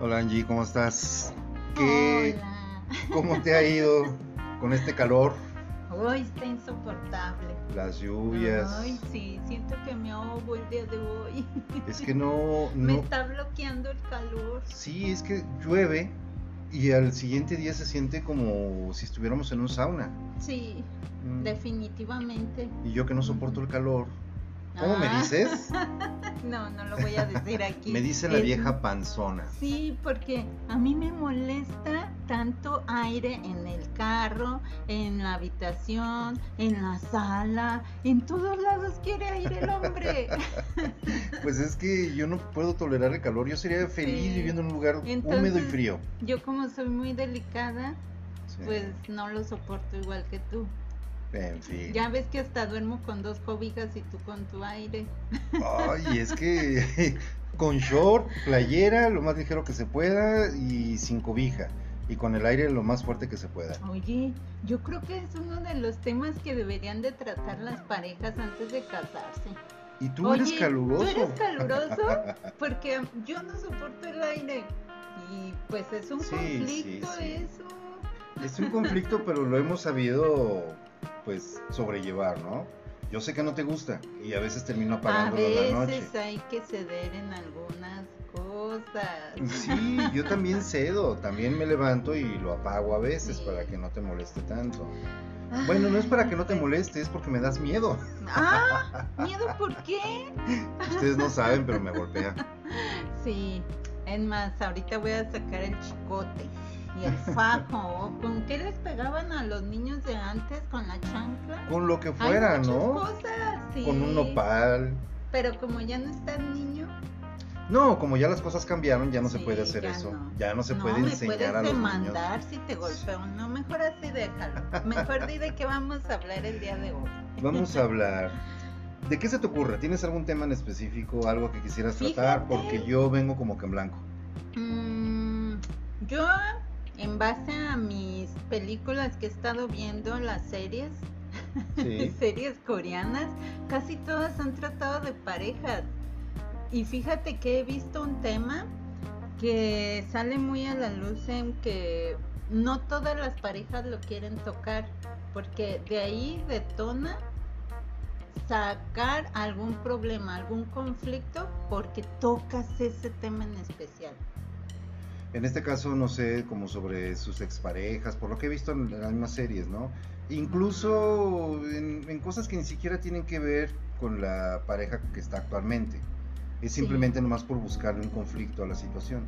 Hola Angie, ¿cómo estás? ¿Qué, Hola. ¿Cómo te ha ido con este calor? Hoy está insoportable. Las lluvias. Ay, sí, siento que me ahogo el día de hoy. Es que no, Me no. está bloqueando el calor. Sí, es que llueve y al siguiente día se siente como si estuviéramos en un sauna. Sí, Mm. definitivamente. Y yo que no soporto el calor. ¿Cómo me Ah. dices? No, no lo voy a decir aquí. Me dice la Es- vieja panzona. Sí, porque a mí me molesta tanto aire en el carro, en la habitación, en la sala, en todos lados quiere aire el hombre. Pues es que yo no puedo tolerar el calor. Yo sería feliz Sí. viviendo en un lugar húmedo y frío. Yo como soy muy delicada, Sí. pues no lo soporto igual que tú. En fin. Ya ves que hasta duermo con dos cobijas y tú con tu aire. Ay, es que con short, playera, lo más ligero que se pueda y sin cobija. Y con el aire lo más fuerte que se pueda. Oye, yo creo que es uno de los temas que deberían de tratar las parejas antes de casarse. Y tú Oye, eres caluroso. ¿Tú eres caluroso? Porque yo no soporto el aire. Y pues es un Sí, sí, conflicto sí. eso. Es un conflicto, pero lo hemos sabido pues sobrellevar, ¿no? Yo sé que no te gusta y a veces termino A apagándolo la noche. veces hay que ceder en algunas cosas. Sí, yo también cedo, también me levanto y lo apago a veces Sí. para que no te moleste tanto. Bueno, no es para que no te moleste, es porque me das miedo. Ah, miedo, ¿por qué? Ustedes no saben, pero me golpea. Sí, es más, ahorita voy a sacar el chicote y el fajo. ¿Con qué les pegaban a los niños de antes? ¿Con la chancla? Con lo que Hay fuera, muchas ¿no? cosas, sí. Con un nopal. Pero como ya no estás niño, No, como ya las cosas cambiaron, ya no se puede hacer ya eso. no. Ya no se no puede enseñar a los demandar niños. si te golpeo. No, mejor así déjalo. Mejor di de qué vamos a hablar el día de hoy. Vamos a hablar. ¿De qué se te ocurre? ¿Tienes algún tema en específico, algo que quisieras tratar? Fíjate. Porque yo vengo como que en blanco. Mm, yo, en base a mis películas que he estado viendo, las series, Sí. series coreanas, casi todas han tratado de parejas. Y fíjate que he visto un tema que sale muy a la luz en que no todas las parejas lo quieren tocar, porque de ahí detona sacar algún problema, algún conflicto, porque tocas ese tema en especial. En este caso, no sé, como sobre sus exparejas, por lo que he visto en las mismas series, ¿no? Incluso en, en cosas que ni siquiera tienen que ver con la pareja que está actualmente. Es Sí. simplemente nomás por buscarle un conflicto a la situación.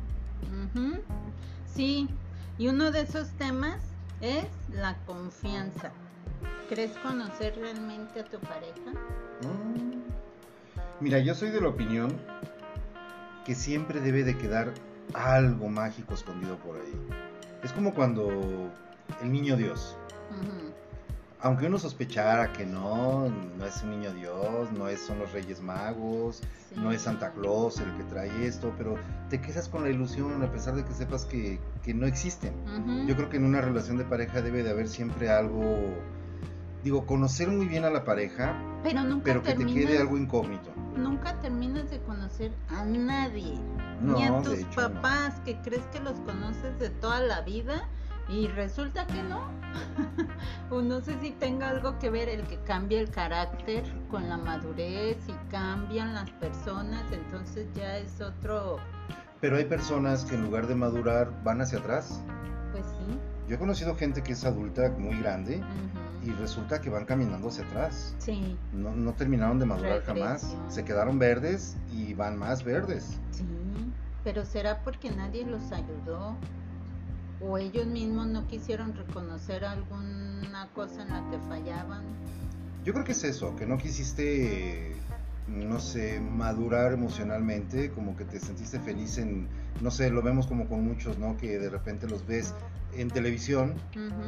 Sí, y uno de esos temas es la confianza. ¿Crees conocer realmente a tu pareja? Mm. Mira, yo soy de la opinión que siempre debe de quedar algo mágico escondido por ahí. Es como cuando el niño Dios, aunque uno sospechara que no, no es un niño Dios, no es, son los Reyes Magos, Sí. no es Santa Claus el que trae esto, pero te quedas con la ilusión a pesar de que sepas que, que no existen. Yo creo que en una relación de pareja debe de haber siempre algo, digo, conocer muy bien a la pareja, pero nunca pero que te terminas, quede algo incógnito. nunca terminas de conocer a nadie, No, ni a tus hecho, no. papás que crees que los conoces de toda la vida y resulta que no. o no sé si tenga algo que ver el que cambia el carácter con la madurez y cambian las personas, entonces ya es otro, Pero hay personas que en lugar de madurar van hacia atrás. Yo he conocido gente que es adulta, muy grande, y resulta que van caminando hacia atrás. Sí, No, no terminaron de madurar jamás. Se quedaron verdes y van más verdes. sí, pero será porque nadie los ayudó o ellos mismos no quisieron reconocer alguna cosa en la que fallaban. Yo creo que es eso, que no quisiste, no sé, madurar emocionalmente, como que te sentiste feliz en, no sé, lo vemos como con muchos, ¿no? Que de repente los ves en televisión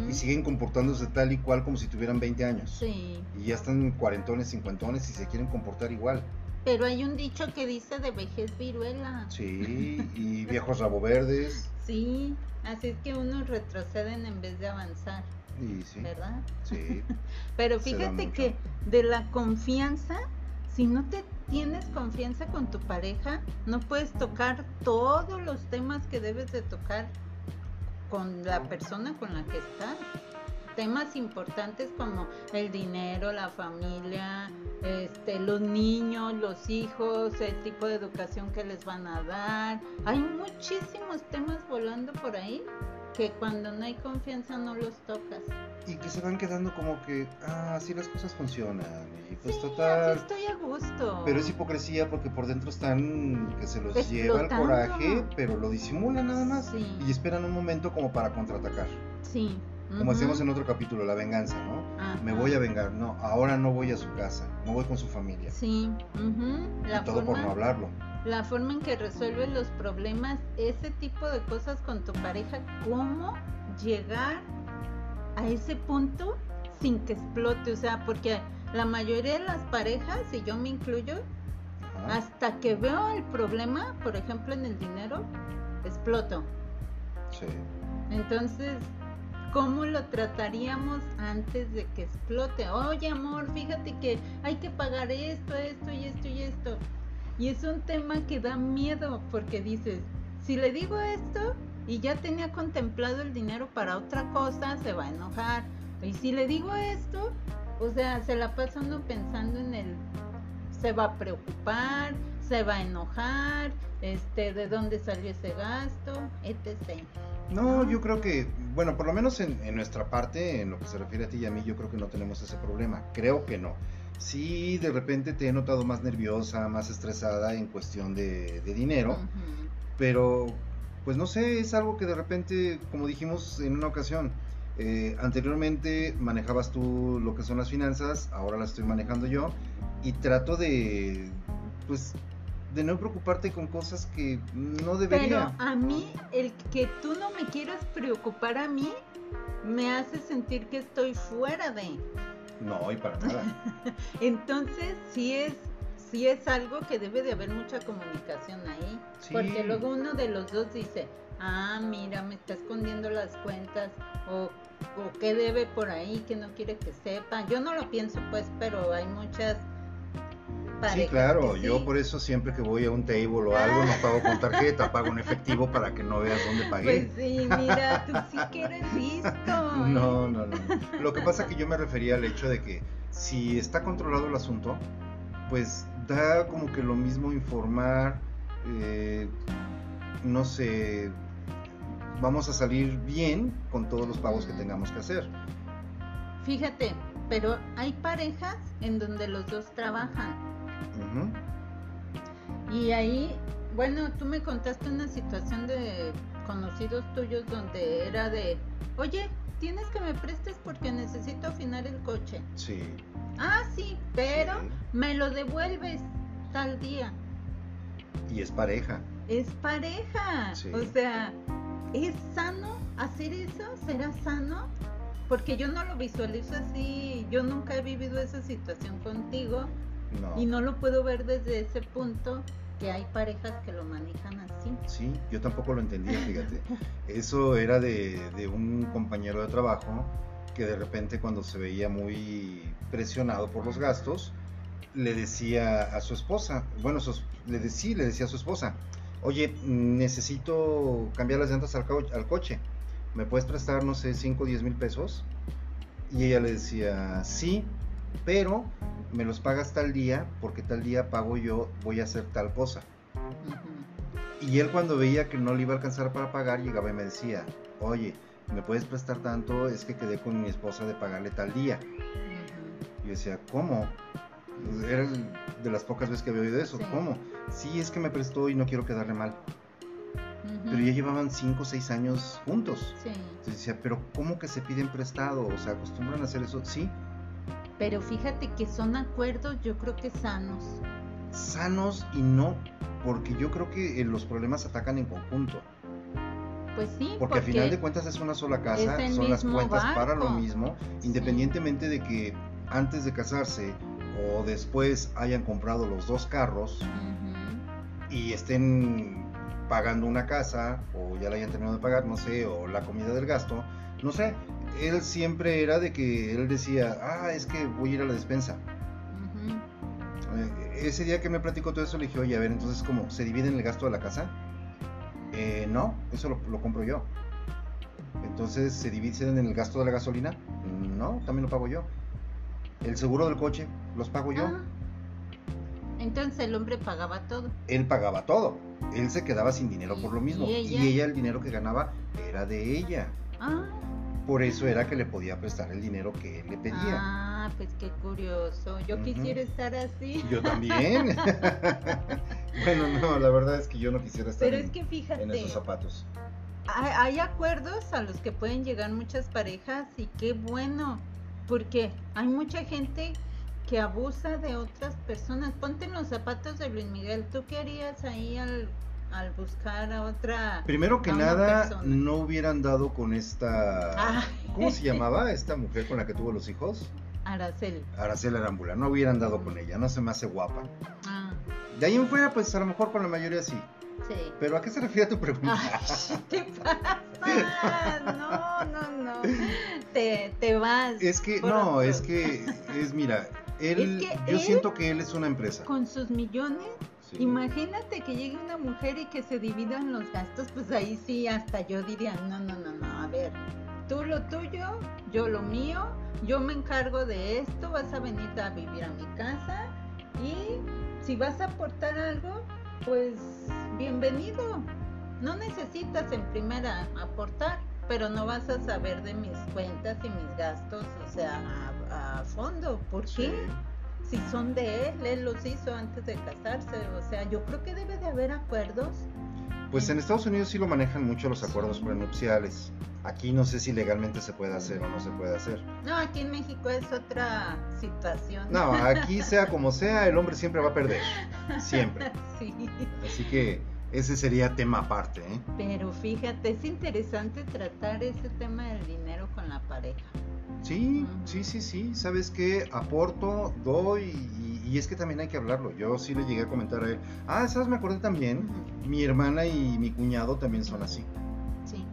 y siguen comportándose tal y cual como si tuvieran 20 años. Sí, Y ya están cuarentones, cincuentones y se quieren comportar igual. pero hay un dicho que dice de vejez viruela. Sí, y viejos rabo verdes. Sí, así es que unos retroceden en vez de avanzar, Y sí, ¿verdad? sí. Pero fíjate que de la confianza si no te tienes confianza con tu pareja, no puedes tocar todos los temas que debes de tocar con la persona con la que estás. Temas importantes como el dinero, la familia, este, los niños, los hijos, el tipo de educación que les van a dar. Hay muchísimos temas volando por ahí que cuando no hay confianza no los tocas. Y que se van quedando como que, ah, así las cosas funcionan. Y pues Sí, total. así estoy a gusto. Pero es hipocresía porque por dentro están que se los lleva el coraje, pero lo disimulan nada más. Sí. Y esperan un momento como para contraatacar. Sí. Como hacemos en otro capítulo, la venganza, ¿no? Ajá. Me voy a vengar. No, ahora no voy a su casa. No voy con su familia. Sí. La y todo por no hablarlo. La forma en que resuelves los problemas, ese tipo de cosas con tu pareja, cómo llegar a ese punto sin que explote, o sea, porque la mayoría de las parejas, y yo me incluyo, Ajá. hasta que veo el problema, por ejemplo en el dinero, exploto. Sí. Entonces, ¿cómo lo trataríamos antes de que explote? Oye, amor, fíjate que hay que pagar esto, esto y esto y esto. Y es un tema que da miedo porque dices, si le digo esto y ya tenía contemplado el dinero para otra cosa, se va a enojar. Y si le digo esto, o sea, se la pasa uno pensando en el, se va a preocupar, se va a enojar, este, de dónde salió ese gasto, etc. No, yo creo que, bueno, por lo menos en, en nuestra parte, en lo que se refiere a ti y a mí, yo creo que no tenemos ese problema. Creo que no. Sí, de repente te he notado más nerviosa, más estresada en cuestión de, de dinero, pero pues no sé, es algo que de repente, como dijimos en una ocasión, eh, anteriormente manejabas tú lo que son las finanzas, ahora las estoy manejando yo y trato de, pues, de no preocuparte con cosas que no debería. Pero a mí, el que tú no me quieras preocupar a mí, me hace sentir que estoy fuera de. No, y para nada. Entonces, sí es, sí es algo que debe de haber mucha comunicación ahí. Sí. Porque luego uno de los dos dice, ah, mira, me está escondiendo las cuentas, o, o qué debe por ahí que no quiere que sepa. Yo no lo pienso, pues, pero hay muchas Sí, claro, yo por eso siempre que voy a un table o algo no pago con tarjeta, pago en efectivo para que no veas dónde Pues pagué. sí, mira, tú sí que eres listo. ¿eh? No, no, no. Lo que pasa que yo me refería al hecho de que si está controlado el asunto, pues da como que lo mismo informar, eh, no sé, vamos a salir bien con todos los pagos que tengamos que hacer. Fíjate, pero hay parejas en donde los dos trabajan. Y ahí, bueno, tú me contaste una situación de conocidos tuyos donde era de, oye, tienes que me prestes porque necesito afinar el coche. Sí. Ah, sí, pero Sí. me lo devuelves tal día. Y es pareja. Es pareja. Sí. O sea, ¿es sano hacer eso? ¿Será sano? Porque yo no lo visualizo así. Yo nunca he vivido esa situación contigo. No. Y no lo puedo ver desde ese punto que hay parejas que lo manejan así. Sí, yo tampoco lo entendía, fíjate. Eso era de, de un compañero de trabajo que de repente cuando se veía muy presionado por los gastos, le decía a su esposa, bueno, le decía, le decía a su esposa, oye, necesito cambiar las llantas al, co- al coche, ¿me puedes prestar, no sé, 5 o 10 mil pesos? Y ella le decía, sí, pero me los pagas tal día, porque tal día pago yo, voy a hacer tal cosa. Y él cuando veía que no le iba a alcanzar para pagar, llegaba y me decía, oye, ¿me puedes prestar tanto? Es que quedé con mi esposa de pagarle tal día. Ujú. Y yo decía, ¿cómo? Era de las pocas veces que había oído eso. Sí. ¿Cómo? Sí, es que me prestó y no quiero quedarle mal. Pero ya llevaban 5 o 6 años juntos. Sí. Entonces decía, ¿pero cómo que se piden prestado? O sea, ¿acostumbran a hacer eso? Sí, Pero fíjate que son acuerdos, yo creo que sanos. sanos y no, porque yo creo que eh, los problemas atacan en conjunto. Pues sí, Porque, a final de cuentas es una sola casa, son las cuentas para lo mismo, Sí. independientemente de que antes de casarse o después hayan comprado los dos carros y estén pagando una casa o ya la hayan terminado de pagar, no sé, o la comida del gasto, no sé, él siempre era de que él decía, ah, es que voy a ir a la despensa. Ese día que me platicó todo eso, le dije, oye, a ver, entonces, ¿cómo? ¿Se divide en el gasto de la casa? Eh, no, eso lo, lo compro yo. Entonces, ¿se dividen en el gasto de la gasolina? No, también lo pago yo. El seguro del coche, los pago yo. Ah. Entonces el hombre pagaba todo. Él pagaba todo. Él se quedaba sin dinero por lo mismo. ¿Y Y ella? ella, el dinero que ganaba era de ella. Ah, Por eso era que le podía prestar el dinero que él le pedía. ah, pues qué curioso. Yo quisiera estar así. Yo también. bueno, no, la verdad es que yo no quisiera estar Pero en, es que fíjate, en esos zapatos. hay, hay acuerdos a los que pueden llegar muchas parejas y qué bueno, porque hay mucha gente que abusa de otras personas. Ponte en los zapatos de Luis Miguel. ¿Tú qué harías ahí al, al buscar a otra? Primero que nada, persona? no hubieran dado con esta... Ah. ¿Cómo se llamaba esta mujer con la que tuvo los hijos? Araceli. Araceli Arámbula. No hubieran dado con ella, no se me hace guapa. Ah, De ahí en fuera, pues a lo mejor con la mayoría sí. sí. Pero ¿a qué se refiere tu pregunta? Ay, ¿qué pasa? No, no, no. Te, te vas. Es que, no, otro. es que, es mira, él, Es que yo él- siento que él es una empresa. Con sus millones, Sí. imagínate que llegue una mujer y que se dividan los gastos, pues ahí sí, hasta yo diría, no, no, no, no, a ver, tú lo tuyo, yo lo mío, yo me encargo de esto, vas a venir a vivir a mi casa y si vas a aportar algo, pues bienvenido. No necesitas en primera aportar, pero no vas a saber de mis cuentas y mis gastos, o sea, a, a fondo. ¿Por Sí. Si son de él, él los hizo antes de casarse, o sea, yo creo que debe de haber acuerdos. Pues en Estados Unidos sí lo manejan mucho los acuerdos prenupciales. Aquí no sé si legalmente se puede hacer o no se puede hacer. No, aquí en México es otra situación. No, aquí sea como sea, el hombre siempre va a perder. Siempre. Sí, Así que ese sería tema aparte, ¿eh? pero fíjate, es interesante tratar ese tema del dinero con la pareja. Sí, sí, sí, sí. ¿Sabes qué? Aporto, doy y, y es que también hay que hablarlo. Yo sí le llegué a comentar a él. Ah, ¿sabes? Me acordé también. Mi hermana y mi cuñado también son así. Sí.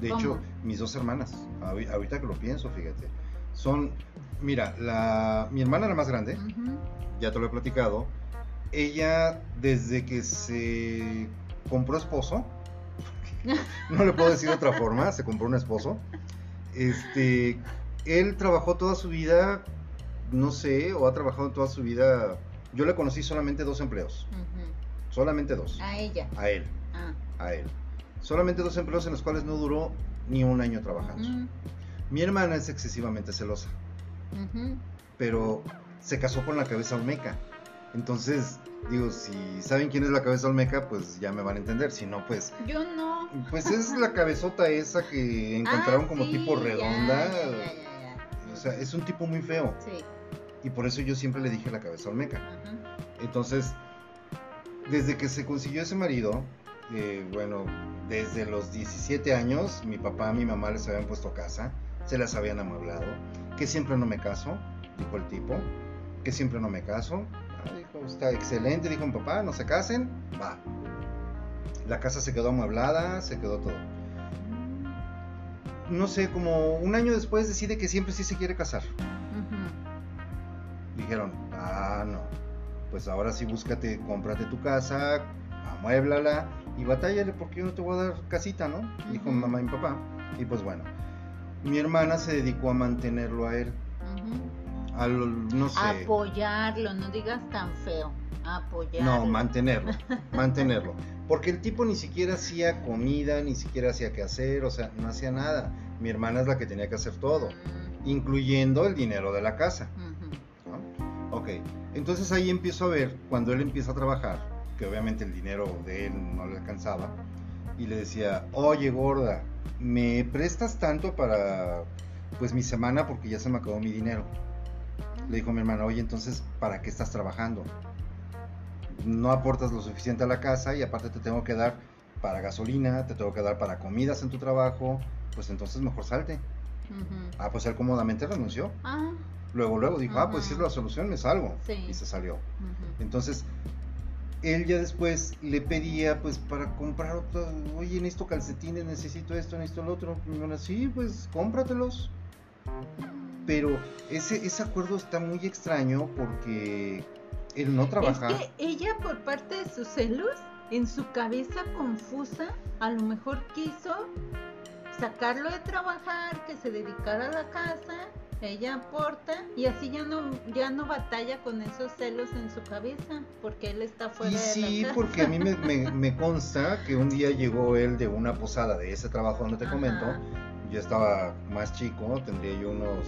De ¿Cómo? hecho, mis dos hermanas, ahori- ahorita que lo pienso, fíjate, son, mira, la, mi hermana la más grande, ya te lo he platicado, ella desde que se compró esposo, no le puedo decir de otra forma, se compró un esposo, este, él trabajó toda su vida, no sé, o ha trabajado toda su vida, yo le conocí solamente dos empleos, solamente dos, A ella. a él, Ah. a él. Solamente dos empleos en los cuales no duró ni un año trabajando. Mi hermana es excesivamente celosa, pero se casó con la cabeza olmeca. Entonces, digo, si saben quién es la cabeza olmeca, pues ya me van a entender. Si no, pues, Yo no. pues es la cabezota esa que encontraron Ah, como sí, tipo redonda. ya, ya, ya, ya. O sea, es un tipo muy feo. Sí. Y por eso yo siempre le dije la cabeza olmeca. Ajá. Entonces, desde que se consiguió ese marido, eh, bueno, desde los 17 años, mi papá y mi mamá les habían puesto casa, se las habían amueblado, que siempre no me caso, dijo el tipo, que siempre no me caso. Ah, dijo, está excelente, dijo mi papá, no se casen, va. La casa se quedó amueblada, se quedó todo. No sé, como un año después decide que siempre sí se quiere casar. Dijeron, ah, no, pues ahora sí búscate, cómprate tu casa, amuéblala y batállale porque yo no te voy a dar casita, ¿no? Dijo Ujú. mamá y papá. Y pues bueno, mi hermana se dedicó a mantenerlo a él, No sé, Apoyarlo, no digas tan feo. Apoyarlo. no, mantenerlo, mantenerlo. Porque el tipo ni siquiera hacía comida, ni siquiera hacía qué hacer, o sea, no hacía nada. Mi hermana es la que tenía que hacer todo, Mm, incluyendo el dinero de la casa. Ok, entonces ahí empiezo a ver, cuando él empieza a trabajar, que obviamente el dinero de él no le alcanzaba, y le decía, oye gorda, ¿me prestas tanto para pues mi semana porque ya se me acabó mi dinero? Le dijo mi hermana, oye, entonces, ¿para qué estás trabajando? No aportas lo suficiente a la casa y aparte te tengo que dar para gasolina, te tengo que dar para comidas en tu trabajo, pues entonces mejor salte. Ah, pues él cómodamente renunció. Ah, Luego, luego dijo, ah, pues si es la solución, me salgo. Sí. Y se salió. Entonces, él ya después le pedía, pues, para comprar otro, oye, necesito calcetines, necesito esto, necesito lo otro. Y bueno, sí, pues, cómpratelos. Pero ese, ese acuerdo está muy extraño porque el no trabajar. Es que ella por parte de sus celos, en su cabeza confusa, a lo mejor quiso sacarlo de trabajar, que se dedicara a la casa, ella aporta y así ya no ya no batalla con esos celos en su cabeza porque él está fuera y de sí, la casa. porque a mí me, me, me, consta que un día llegó él de una posada de ese trabajo donde te Ajá. comento, yo estaba más chico, tendría yo unos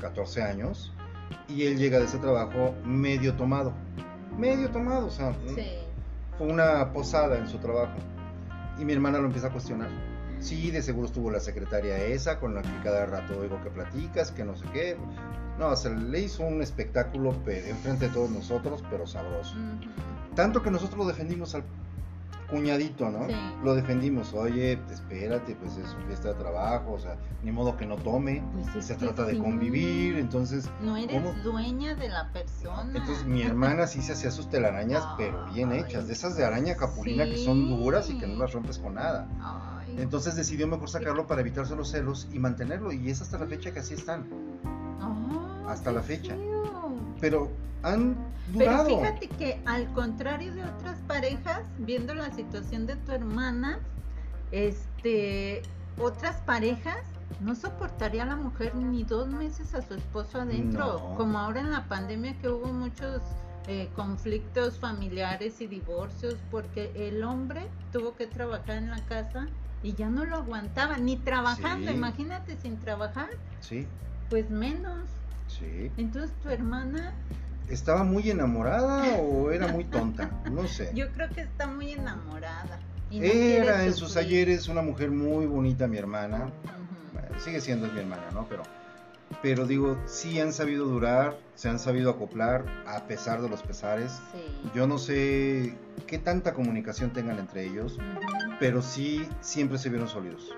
14 años, y él llega de ese trabajo medio tomado, medio tomado, o sea, Sí. fue una posada en su trabajo. Y mi hermana lo empieza a cuestionar. Sí, de seguro estuvo la secretaria esa con la que cada rato oigo que platicas, que no sé qué. No, se le hizo un espectáculo pe- enfrente de todos nosotros, pero sabroso. Tanto que nosotros lo defendimos al cuñadito, ¿no? Sí. Lo defendimos, oye, espérate, pues es su fiesta de trabajo, o sea, ni modo que no tome, Pues es se trata de sí. convivir, entonces... No eres ¿cómo? dueña de la persona. Entonces mi hermana sí se hacía sus telarañas, pero bien Ay, hechas, de esas de araña capulina que son duras y que no las rompes con nada. Ay. Entonces decidió mejor sacarlo para evitarse los celos y mantenerlo, y es hasta la fecha que así están. Ah, hasta la fecha. Pero han Pero durado. fíjate que al contrario de otras parejas, viendo la situación de tu hermana, este, otras parejas no soportaría a la mujer ni dos meses a su esposo adentro, No. como ahora en la pandemia que hubo muchos eh, conflictos familiares y divorcios porque el hombre tuvo que trabajar en la casa y ya no lo aguantaba, ni trabajando, Sí. imagínate sin trabajar, Sí, pues menos. Sí. Entonces tu hermana ¿Estaba muy enamorada o era muy tonta? No sé. Yo creo que está muy enamorada. y no quiere Era en sus ayeres una mujer muy bonita, mi hermana. Sigue siendo mi hermana, ¿no? Pero, pero digo, sí han sabido durar, se han sabido acoplar a pesar de los pesares. Sí. Yo no sé qué tanta comunicación tengan entre ellos, pero sí siempre se vieron sólidos.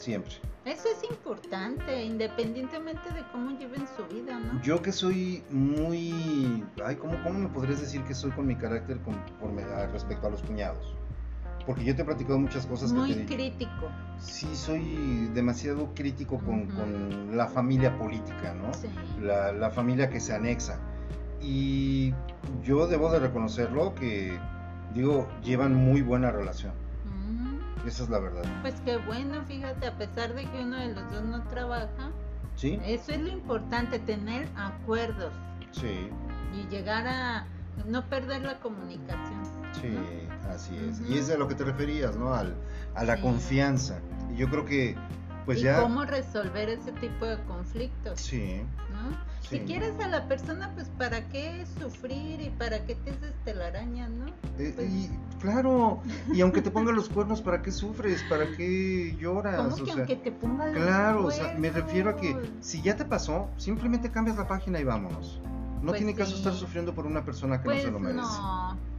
Siempre. Eso es importante, independientemente de cómo lleven su vida, ¿no? Yo que soy muy... Ay, ¿cómo, cómo me podrías decir que soy con mi carácter conforme a- respecto a los cuñados? Porque yo te he platicado muchas cosas Muy que dicho. crítico. Sí, soy demasiado crítico con, Ujú. con la familia política, ¿no? Sí. La, la familia que se anexa. Y yo debo de reconocerlo que, digo, llevan muy buena relación. Esa es la verdad. Pues qué bueno, fíjate, a pesar de que uno de los dos no trabaja, ¿Sí? eso es lo importante, tener acuerdos Sí, y llegar a no perder la comunicación. sí, ¿no? así es. Y es a lo que te referías, ¿no? Al, a la Sí. confianza. Y yo creo que, pues y ya... cómo resolver ese tipo de conflictos. Sí, ¿no? Sí. Si quieres a la persona, pues para qué sufrir y para qué te haces telaraña, ¿no? Eh, Pues- y claro, y aunque te pongan los cuernos, ¿para qué sufres? ¿Para qué lloras? ¿Cómo O que sea, aunque te ponga los Claro, o sea, me refiero a que si ya te pasó, simplemente cambias la página y vámonos. No Pues tiene caso estar sufriendo por una persona que Pues no se lo merece.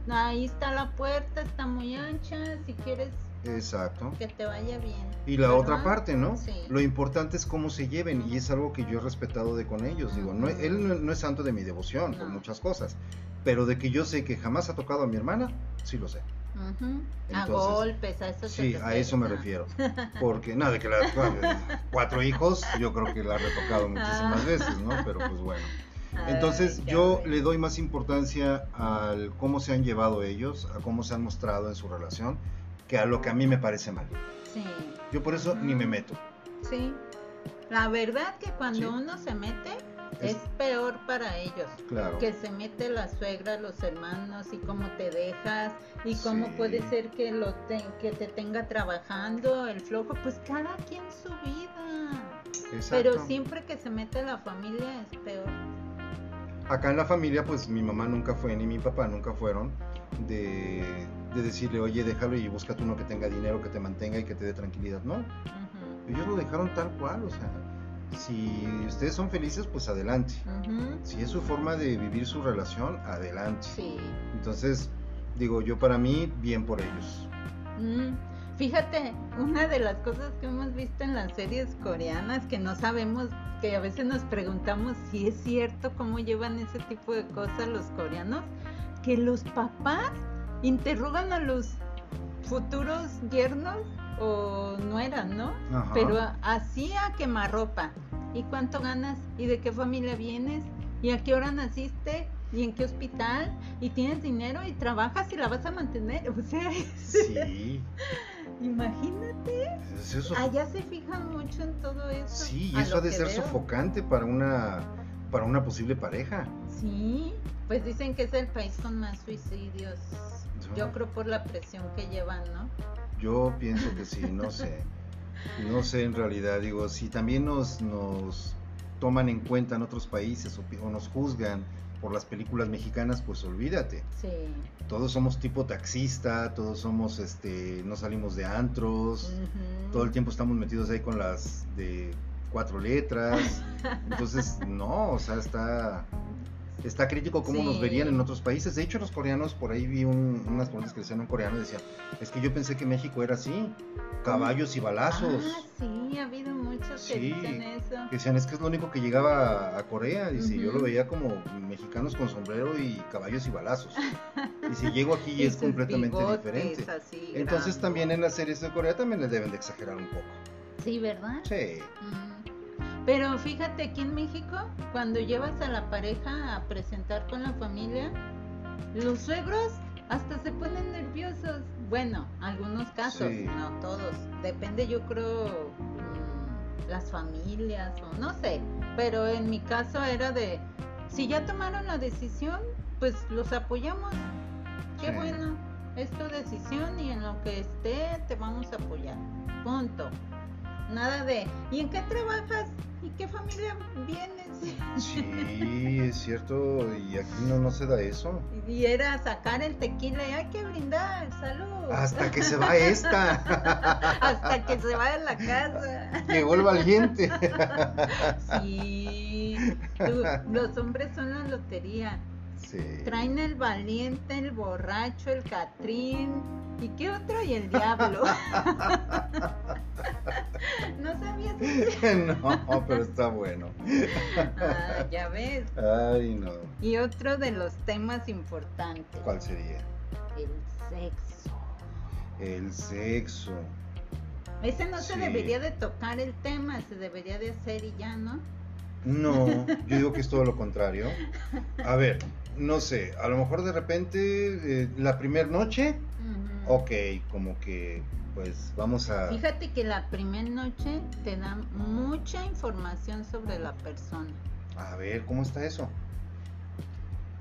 no, ahí está la puerta, está muy ancha, si quieres Exacto. que te vaya bien. Y la ¿verdad? otra parte, ¿no? Sí. Lo importante es cómo se lleven y es algo que yo he respetado de con ellos. Digo, no, él no, no es santo de mi devoción por muchas cosas, pero de que yo sé que jamás ha tocado a mi hermana, sí lo sé. Ujú. a Entonces, golpes, a eso Sí, a eso me refiero. Porque, nada, de que la, cuatro hijos, yo creo que la he retocado muchísimas Ah. veces, ¿no? Pero pues bueno. Entonces yo le doy más importancia al cómo se han llevado ellos, a cómo se han mostrado en su relación, que a lo que a mí me parece mal. Sí, Yo por eso ni me meto. sí. La verdad que cuando Sí. uno se mete Es- es peor para ellos. Claro. que se mete la suegra, los hermanos y cómo te dejas y cómo Sí. puede ser que lo te- que te tenga trabajando el flojo, pues cada quien su vida. Exacto. Pero siempre que se mete la familia es peor. Acá en la familia, pues mi mamá nunca fue ni mi papá nunca fueron de, de decirle, oye, déjalo y búscate uno que tenga dinero, que te mantenga y que te dé tranquilidad. No, ellos lo dejaron tal cual, o sea, si ustedes son felices, pues adelante. Si es su forma de vivir su relación, adelante. Sí. Entonces, digo, yo para mí, bien por ellos. Mm, Fíjate, una de las cosas que hemos visto en las series coreanas que no sabemos, que a veces nos preguntamos si es cierto cómo llevan ese tipo de cosas los coreanos, que los papás interrogan a los futuros yernos o nueras, ¿no? Ajá. Pero a- así a quemarropa. ¿Y cuánto ganas? ¿Y de qué familia vienes? ¿Y a qué hora naciste? y en qué hospital y tienes dinero y trabajas y la vas a mantener. O sea, Sí. imagínate. Es eso. Allá se fijan mucho en todo eso. Sí, y eso ha de ser sofocante para una para una posible pareja. Sí, pues dicen que es el país con más suicidios. Yo- Yo creo por la presión que llevan, ¿no? Yo pienso que sí, no sé. No sé en realidad, digo, si también nos, nos toman en cuenta en otros países o, nos juzgan por las películas mexicanas, pues olvídate. Sí. Todos somos tipo taxista, todos somos, este, no salimos de antros, todo el tiempo estamos metidos ahí con las de cuatro letras. Entonces, no, o sea, está, está crítico cómo nos verían en otros países. De hecho, los coreanos, por ahí vi un- unas preguntas que decían un coreano y decían, es que yo pensé que México era así, caballos y balazos. Ah, sí, ha habido muchos que Sí, dicen eso. Que decían, es que es lo único que llegaba a Corea. Dice, yo Ujú. lo veía como mexicanos con sombrero y caballos y balazos. Y si llego aquí Y es completamente diferente. Entonces también en las series de Corea también le deben de exagerar un poco. Sí, ¿verdad? Sí. Mm. Pero fíjate, aquí en México, cuando llevas a la pareja a presentar con la familia, los suegros hasta se ponen nerviosos. Bueno, algunos casos, Sí. no todos. Depende, yo creo, mm, las familias o no sé. Pero en mi caso era de, si ya tomaron la decisión, pues los apoyamos. Qué Sí. bueno, es tu decisión y en lo que esté te vamos a apoyar. Punto. Nada de, ¿y en qué trabajas? ¿Y qué familia vienes? Sí, es cierto, y aquí no, no se da eso. Y era sacar el tequila y hay que brindar, salud. Hasta que se va esta. Hasta que se vaya a la casa. Llegó el valiente. Sí, los hombres son la lotería. Sí. Traen el valiente, el borracho, el catrín. ¿Y qué otro? Y el diablo. ¿No sabías eso? No, pero está bueno. Ah, ya ves. Ay, no. Y otro de los temas importantes, ¿Cuál sería? el sexo. El sexo. Ese no se debería de tocar el tema, se debería de hacer y ya, ¿no? No, yo digo que es todo lo contrario. A ver, no sé, a lo mejor de repente eh, la primera noche, Ujú. ok, como que pues vamos a... Fíjate que la primera noche te dan mucha información sobre la persona. A ver, ¿cómo está eso?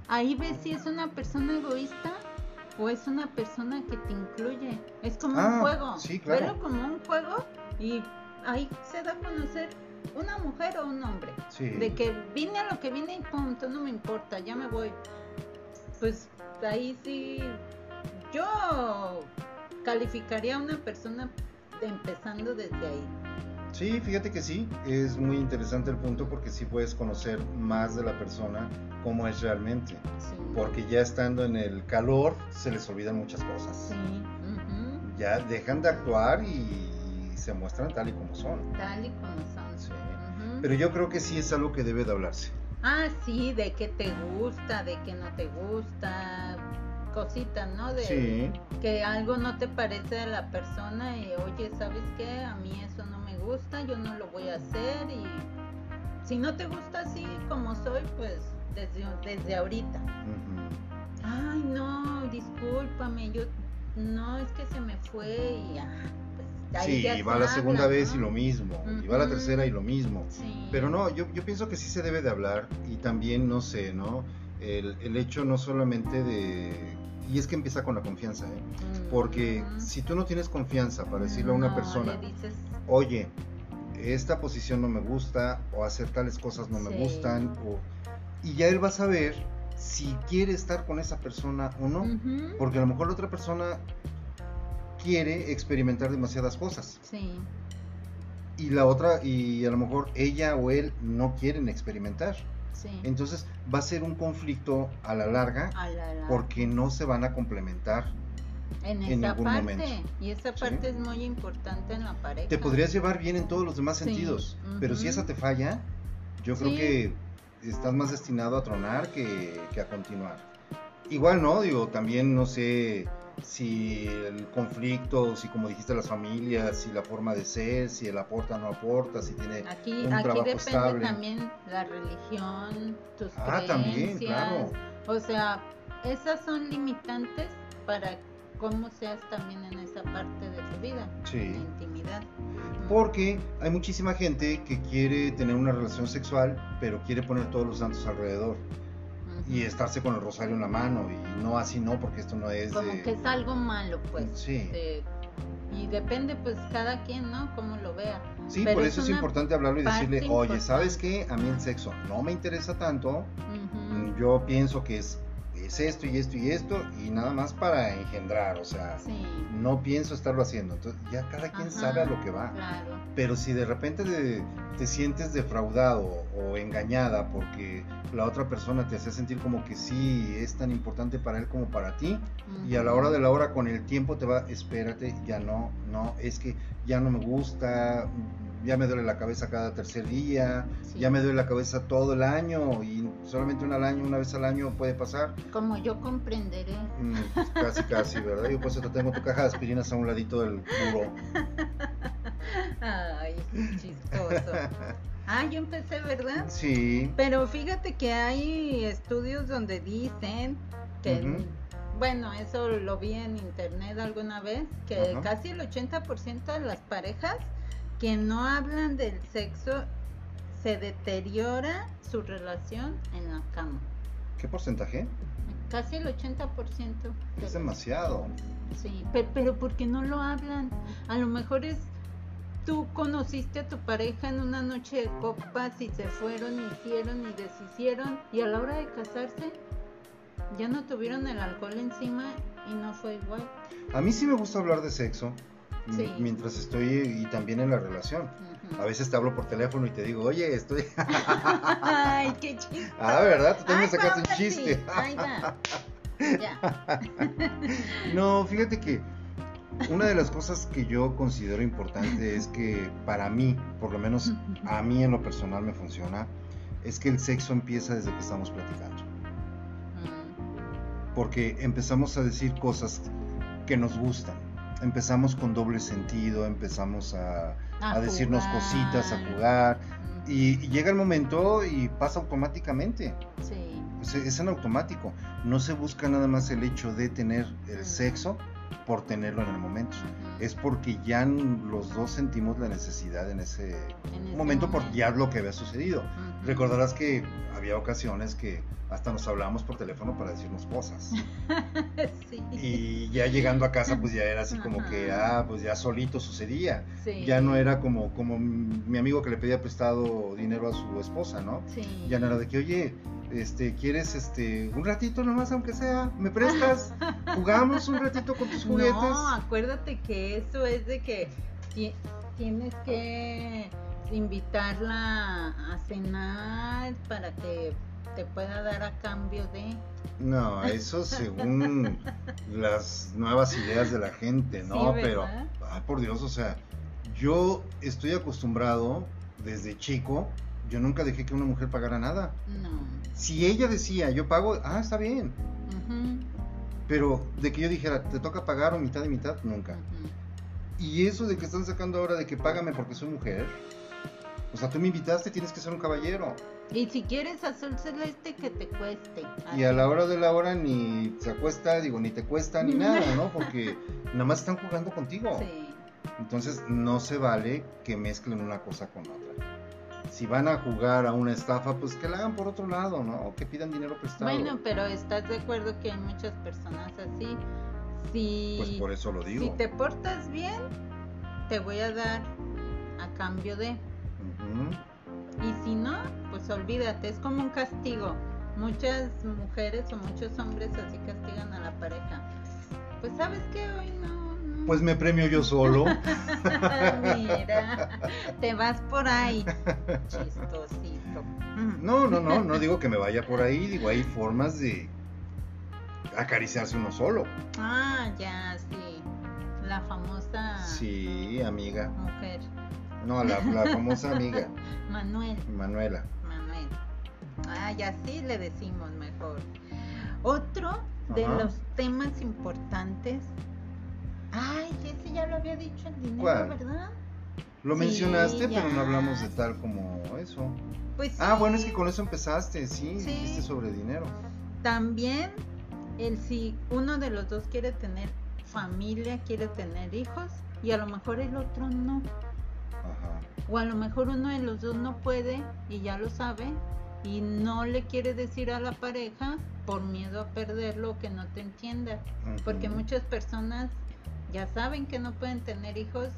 Ahí ves si es una persona egoísta o es una persona que te incluye. Es como Ah, un juego. sí, claro. Velo como un juego y ahí se da a conocer una mujer o un hombre. Sí. De que vine a lo que vine y punto, no me importa, ya me voy. Pues ahí sí, yo calificaría a una persona empezando desde ahí. Sí, fíjate que sí, es muy interesante el punto porque sí puedes conocer más de la persona, cómo es realmente. Sí. Porque ya estando en el calor se les olvidan muchas cosas. Sí, Ya dejan de actuar y se muestran tal y como son. tal y como son. Sí. Pero yo creo que sí es algo que debe de hablarse. Ah, sí, de que te gusta, de que no te gusta, cositas, ¿no? De Sí. que algo no te parece de la persona y oye, ¿sabes qué? A mí eso no me gusta, yo no lo voy a hacer y si no te gusta así como soy, pues desde, desde ahorita. Ay, no, discúlpame, yo no, es que se me fue y ah, ahí Sí, y va la segunda habla, vez y lo mismo, y va la tercera y lo mismo. Sí. Pero no, yo, yo pienso que sí se debe de hablar y también, no sé, ¿no? El, el hecho no solamente de... Y es que empieza con la confianza, ¿eh? Porque Ujú. si tú no tienes confianza para decirle a una No, persona, dices, oye, esta posición no me gusta, o hacer tales cosas no me gustan, o... y ya él va a saber si quiere estar con esa persona o no, porque a lo mejor la otra persona quiere experimentar demasiadas cosas sí, y la otra y a lo mejor ella o él no quieren experimentar. sí. Entonces va a ser un conflicto a la larga A la larga. porque no se van a complementar. en en esa parte momento. y esa Sí. parte es muy importante en la pareja Te podrías llevar bien en todos los demás Sí, sentidos, pero si esa te falla, yo creo que estás más destinado a tronar que, que a continuar. Igual no, digo, también no sé si el conflicto, si como dijiste las familias, si la forma de ser, si él aporta o no aporta, si tiene aquí un aquí trabajo depende estable. también la religión tus Ah, también, creencias claro. O sea, esas son limitantes para cómo seas también en esa parte de tu vida, Sí. en la intimidad. Porque hay muchísima gente que quiere tener una relación sexual, pero quiere poner todos los santos alrededor. Y estarse con el rosario en la mano y no así no, porque esto no es Como de- que es algo malo, pues. Sí. de- y depende, pues, cada quien, ¿no? Cómo lo vea. Sí, pero por es eso es importante hablarlo y decirle, oye, ¿sabes qué? A mí el sexo no me interesa tanto, yo pienso que es, es esto y esto y esto y nada más para engendrar, o sea, Sí. no pienso estarlo haciendo. Entonces ya cada quien Ajá, sabe a lo que va. Claro. Pero si de repente te, te sientes defraudado o engañada porque la otra persona te hace sentir como que sí es tan importante para él como para ti, y a la hora de la hora con el tiempo te va, espérate, ya no, no, es que ya no me gusta, ya me duele la cabeza cada tercer día, Sí. ya me duele la cabeza todo el año y solamente una al año, una vez al año puede pasar. Como yo comprenderé. Mm, pues casi, casi, ¿verdad? Yo pues te tengo tu caja de aspirinas a un ladito del puro. Ay, chistoso. Ah, yo empecé, ¿verdad? Sí, Pero fíjate que hay estudios donde dicen que, bueno, eso lo vi en internet alguna vez, que casi el 80% de las parejas que no hablan del sexo se deteriora su relación en la cama. ¿qué porcentaje? Casi el 80%. de Es demasiado. Sí, pe- pero, porque no lo hablan. A lo mejor es tú conociste a tu pareja en una noche de copas y se fueron, hicieron y deshicieron y a la hora de casarse ya no tuvieron el alcohol encima y no fue igual. A mí sí me gusta hablar de sexo Sí. mientras estoy y también en la relación. A veces te hablo por teléfono y te digo, oye, estoy... Ay, qué chiste. ah, ¿verdad? Tú también Ay, sacaste un chiste. Va. Ya. No, fíjate que una de las cosas que yo considero importante es que para mí, por lo menos a mí en lo personal me funciona, es que el sexo empieza desde que estamos platicando. Mm, Porque empezamos a decir cosas que nos gustan. Empezamos con doble sentido, empezamos a, A a decirnos jugar. cositas, a jugar. Y, y llega el momento y pasa automáticamente. Sí. Es, es en automático. No se busca nada más el hecho de tener el sexo por tenerlo en el momento. Es porque ya los dos sentimos la necesidad en ese En ese momento por momento. ya lo que había sucedido. Recordarás que había ocasiones que hasta nos hablábamos por teléfono para decirnos cosas. sí. Y ya llegando a casa pues ya era así como que, ah, pues ya solito sucedía. Sí. Ya no era como, como mi amigo que le pedía prestado dinero a su esposa, ¿no? Sí. Ya no era de que, oye, este, ¿quieres este, un ratito nomás aunque sea? ¿Me prestas? ¿Jugamos un ratito con tus juguetes? No, acuérdate que eso es de que ti- tienes que invitarla a cenar para que te pueda dar a cambio de. No, eso según las nuevas ideas de la gente, ¿no? Sí, Pero, ay, por Dios, o sea, yo estoy acostumbrado desde chico, yo nunca dejé que una mujer pagara nada. No. Si ella decía, yo pago, ah, está bien. Pero de que yo dijera, te toca pagar o mitad y mitad, nunca. Y eso de que están sacando ahora de que págame porque soy mujer, o sea, tú me invitaste, tienes que ser un caballero. Y si quieres azul celeste, que te cueste. Y a la hora de la hora ni se acuesta, digo, ni te cuesta ni nada, ¿no? Porque nada más están jugando contigo. Sí. Entonces no se vale que mezclen una cosa con otra. Si van a jugar a una estafa, pues que la hagan por otro lado, ¿no? O que pidan dinero prestado. Bueno, pero estás de acuerdo que hay muchas personas así. Si, Pues por eso lo digo. si te portas bien, te voy a dar a cambio de. Y si no, pues olvídate, es como un castigo. Muchas mujeres o muchos hombres así castigan a la pareja. Pues sabes que hoy no. no. Pues me premio yo solo. Mira, te vas por ahí, chistosito. No, no, no, no digo que me vaya por ahí, digo, hay formas de acariciarse uno solo. Ah, ya, sí. La famosa Sí, amiga. mujer. No, la, la famosa amiga, Manuel, Manuela. Manuel. Ah, ya sí le decimos mejor. Otro de Ajá. los temas importantes. Ay, ese ya lo había dicho el dinero, ¿Cuál? ¿verdad? Lo Sí, mencionaste, pero no hablamos de tal como eso. Pues Ah, sí. bueno, es que con eso empezaste, sí, Sí. dijiste sobre dinero. también el si uno de los dos quiere tener familia, quiere tener hijos y a lo mejor el otro no. Ajá. O a lo mejor uno de los dos no puede y ya lo sabe y no le quiere decir a la pareja por miedo a perderlo o que no te entienda. Porque muchas personas ya saben que no pueden tener hijos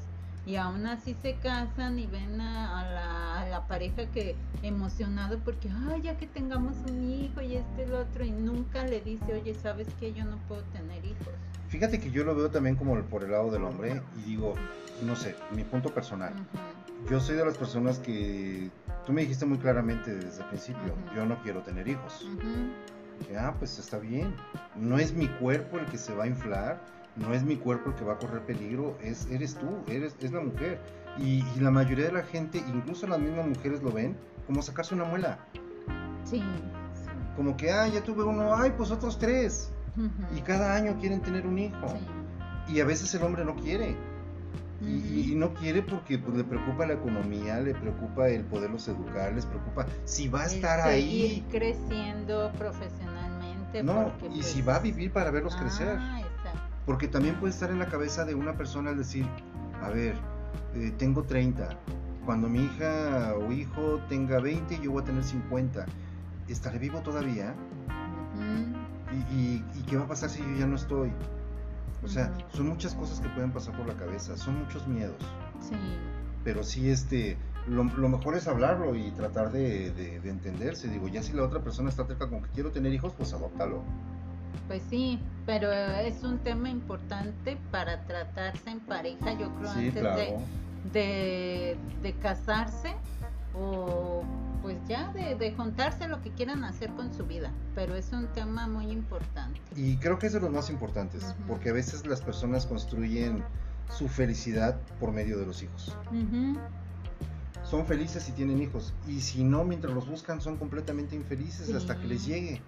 y aún así se casan y ven a, a la, a la pareja que emocionado porque, ay, ya que tengamos un hijo y este y el otro y nunca le dice, oye, ¿sabes que Yo no puedo tener hijos. Fíjate que yo lo veo también como por el lado del hombre y digo, no sé, mi punto personal. Yo soy de las personas que tú me dijiste muy claramente desde el principio, yo no quiero tener hijos. Ujú. Dije, ah, pues está bien. No es mi cuerpo el que se va a inflar, no es mi cuerpo el que va a correr peligro, es eres tú, eres es la mujer. Y, y la mayoría de la gente, incluso las mismas mujeres lo ven como sacarse una muela. Sí. Como que, ah, ya tuve uno, ay, pues otros tres. Y cada año quieren tener un hijo. Sí. Y a veces el hombre no quiere. Y, no quiere porque pues, le preocupa la economía, le preocupa el poderlos educar, les preocupa si va a estar seguir ahí. creciendo profesionalmente. No, porque, y pues, si va a vivir para verlos crecer. Ah, exacto. Porque también puede estar en la cabeza de una persona al decir, a ver, eh, tengo 30, cuando mi hija o hijo tenga 20, yo voy a tener 50. ¿Estaré vivo todavía? Ujú. ¿Y, y, y qué va a pasar si yo ya no estoy? O sea, son muchas cosas que pueden pasar por la cabeza, son muchos miedos. Sí. Pero sí, este, lo, lo mejor es hablarlo y tratar de, de- de entenderse. Digo, ya si la otra persona está cerca con que quiero tener hijos, pues adóptalo. Pues sí, pero es un tema importante para tratarse en pareja, yo creo, Sí, antes claro. de, de, de casarse o pues ya de, de juntarse lo que quieran hacer con su vida. Pero es un tema muy importante. Y creo que es de los más importantes, porque a veces las personas construyen su felicidad por medio de los hijos. Son felices si tienen hijos, y si no, mientras los buscan, son completamente infelices Sí. hasta que les llegue.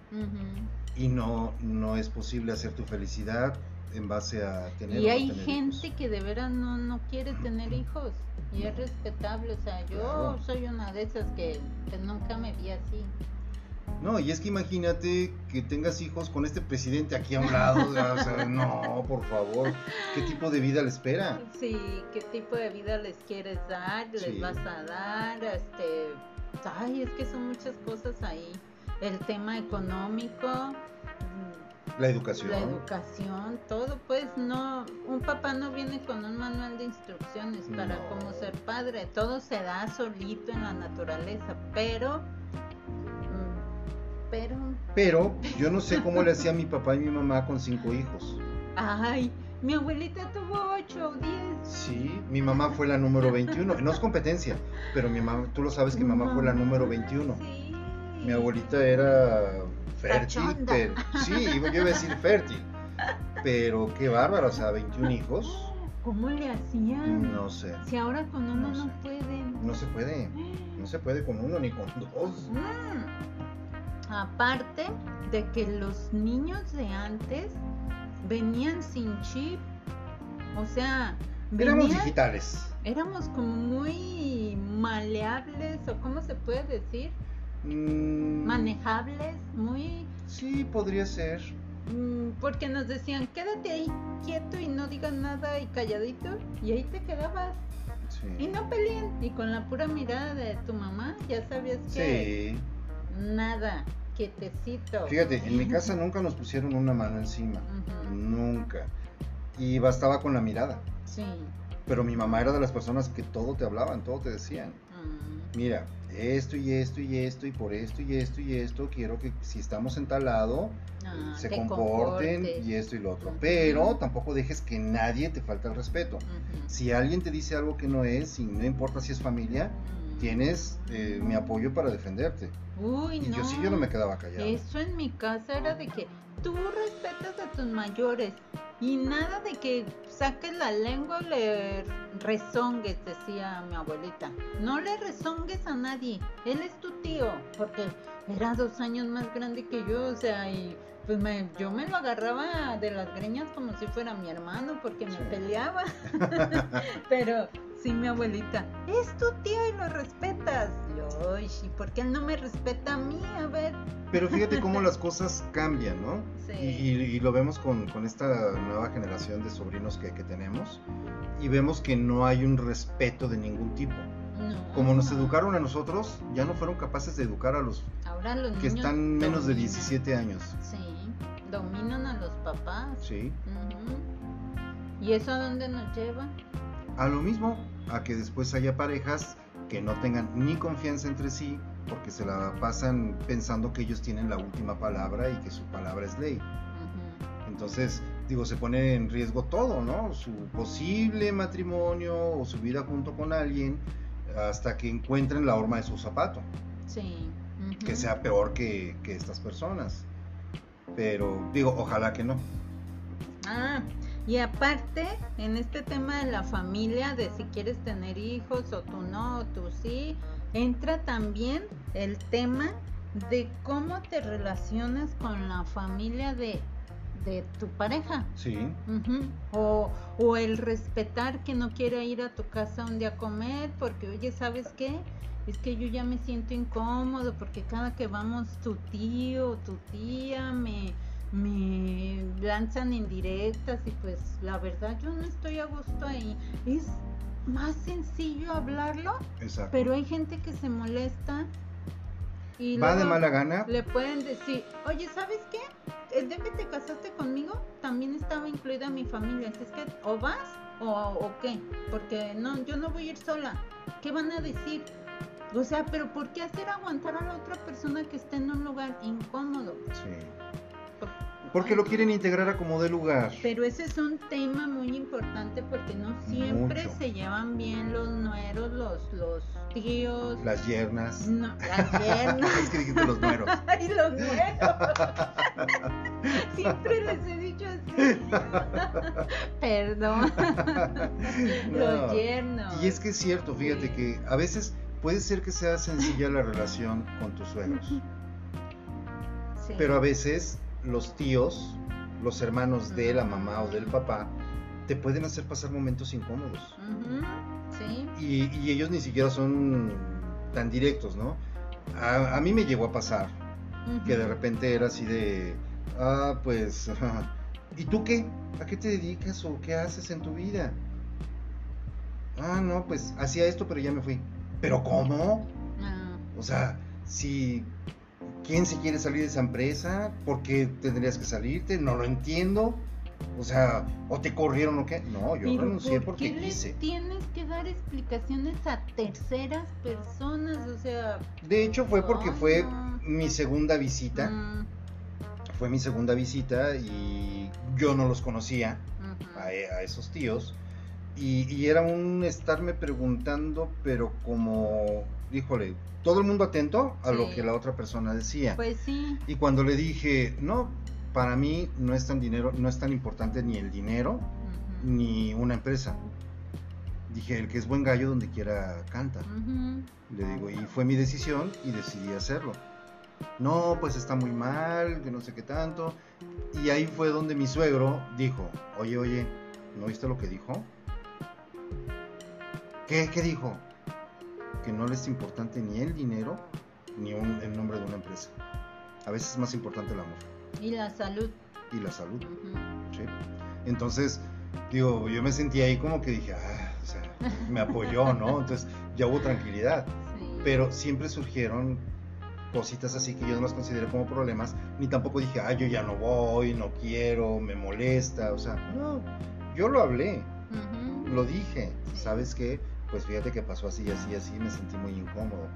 Y no, no es posible hacer tu felicidad en base a tener Y hay tener gente hijos. que de veras no, no quiere tener hijos y es respetable. O sea, yo Claro. soy una de esas que, que nunca me vi así. No, y es que imagínate que tengas hijos con este presidente aquí a un lado. o sea, no, por favor. ¿Qué tipo de vida le espera? Sí, qué tipo de vida les quieres dar, les Sí. vas a dar, este, ay, es que son muchas cosas ahí. El tema económico, La educación. la educación, todo, pues no, un papá no viene con un manual de instrucciones para No. cómo ser padre, todo se da solito en la naturaleza, pero, mm, pero, Pero yo no sé cómo le hacía mi papá y mi mamá con cinco hijos. ay, mi abuelita tuvo ocho o diez. Sí, mi mamá fue la número 21. No es competencia, pero mi mamá, tú lo sabes que mi mamá fue la número 21. Sí. Mi abuelita era fértil, Cachonda. pero, sí, iba- yo iba a decir fértil. Pero qué bárbaro, o sea, 21 hijos. ¿Cómo le hacían? No sé, Si ahora con uno No no, sé. pueden. no se puede. No se puede con uno ni con dos. Mm. Aparte de que los niños de antes venían sin chip. O sea, Éramos venían- digitales. éramos como muy maleables o cómo se puede decir, Mm, manejables, muy Sí, podría ser. mm, porque nos decían, quédate ahí quieto y no digas nada y calladito y ahí te quedabas. Y no peleen. Y con la pura mirada de tu mamá ya sabías que Sí. nada, quietecito. Fíjate, en mi casa nunca nos pusieron una mano encima. Nunca. Y bastaba con la mirada. Sí. Pero mi mamá era de las personas que todo te hablaban, todo te decían. Mm. Mira, esto y esto y esto y por esto y esto y esto, quiero que si estamos en tal lado, Ah, se te comporten comportes. y esto y lo otro. Pero tampoco dejes que nadie te falte el respeto. Si alguien te dice algo que no es, y no importa si es familia. Tienes eh, mi apoyo para defenderte. Uy, Y no. yo sí, yo no me quedaba callado. Eso en mi casa era de que tú respetas a tus mayores y nada de que saques la lengua y le rezongues, decía mi abuelita. No le rezongues a nadie, él es tu tío, porque era dos años más grande que yo, o sea, y pues me, yo me lo agarraba de las greñas como si fuera mi hermano porque me Sí. peleaba. Pero mi abuelita, es tu tío y lo respetas. Yo, "Ay, ¿y por qué él no me respeta a mí? A ver. Pero fíjate cómo las cosas cambian, ¿no? Sí. Y, lo vemos con, con esta nueva generación de sobrinos que, que tenemos. Y vemos que no hay un respeto de ningún tipo. No. Como nos educaron a nosotros, ya no fueron capaces de educar a los Ahora los que niños están menos de dominan. 17 años. Sí, dominan a los papás. Sí. ¿Y eso a dónde nos lleva? A lo mismo, a que después haya parejas que no tengan ni confianza entre sí porque se la pasan pensando que ellos tienen la última palabra y que su palabra es ley. Entonces, digo, se pone en riesgo todo, ¿no? Su posible matrimonio o su vida junto con alguien hasta que encuentren la horma de su zapato, Sí. que sea peor que, que estas personas. Pero, digo, ojalá que no. Ah, y aparte, en este tema de la familia, de si quieres tener hijos o tú no, o tú sí, entra también el tema de cómo te relacionas con la familia de, de tu pareja. Sí, o, o el respetar que no quiere ir a tu casa un día a comer porque, oye, ¿sabes qué? Es que yo ya me siento incómodo porque cada que vamos tu tío o tu tía me, me lanzan indirectas y pues la verdad yo no estoy a gusto ahí. Es más sencillo hablarlo, exacto. pero hay gente que se molesta y Va de mala gana. le pueden decir, oye, ¿sabes qué? El día que te casaste conmigo también estaba incluida mi familia. Así es que o vas o, o qué. Porque no, yo no voy a ir sola. ¿Qué van a decir? O sea, pero ¿por qué hacer aguantar a la otra persona que está en un lugar incómodo? Sí. Por- Porque lo quieren integrar a como de lugar. Pero ese es un tema muy importante porque no siempre Mucho. se llevan bien los nueros, los, los tíos. Las yernas. No, las yernas. es que dijiste los nueros. ¡Ay, los nueros! Siempre les he dicho así. Perdón. Los No. yernos. Y es que es cierto, fíjate Sí. que a veces puede ser que sea sencilla la relación con tus suegros, Sí. pero a veces los tíos, los hermanos de la mamá o del papá, te pueden hacer pasar momentos incómodos. Sí. Y, y ellos ni siquiera son tan directos, ¿no? A, a mí me llegó a pasar que de repente era así de, ah, pues, ¿y tú qué? ¿A qué te dedicas o qué haces en tu vida? Ah, no, pues hacía esto, pero ya me fui. ¿Pero cómo? Ah, O sea, si quién se quiere salir de esa empresa, ¿por qué tendrías que salirte? No lo entiendo. O sea, o te corrieron o qué. No, yo pero renuncié ¿por porque qué quise. tienes que dar explicaciones a terceras personas? O sea, De hecho, fue porque fue no. mi segunda visita. mm, Fue mi segunda visita y yo no los conocía a, a esos tíos. Y, y era un estarme preguntando, pero como, híjole, todo el mundo atento a lo que la otra persona decía. pues sí. Y cuando le dije, no, para mí no es tan dinero, no es tan importante ni el dinero ni una empresa. Dije, el que es buen gallo donde quiera canta. Le digo, y fue mi decisión y decidí hacerlo. No, pues está muy mal, que no sé qué tanto. Y ahí fue donde mi suegro dijo, oye, oye, ¿no viste lo que dijo? ¿Qué? ¿Qué dijo? Que no les es importante ni el dinero ni un- el nombre de una empresa. A veces es más importante el amor Y la salud. y la salud. Entonces, digo, yo me sentí ahí como que dije, ah, o sea, me apoyó, ¿no? Entonces ya hubo tranquilidad. Sí. Pero siempre surgieron cositas así que yo no las consideré como problemas, ni tampoco dije, ah, yo ya no voy, no quiero, me molesta, o sea, no, yo lo hablé, lo dije. ¿sabes qué? Pues fíjate que pasó así, así, así, me sentí muy incómodo.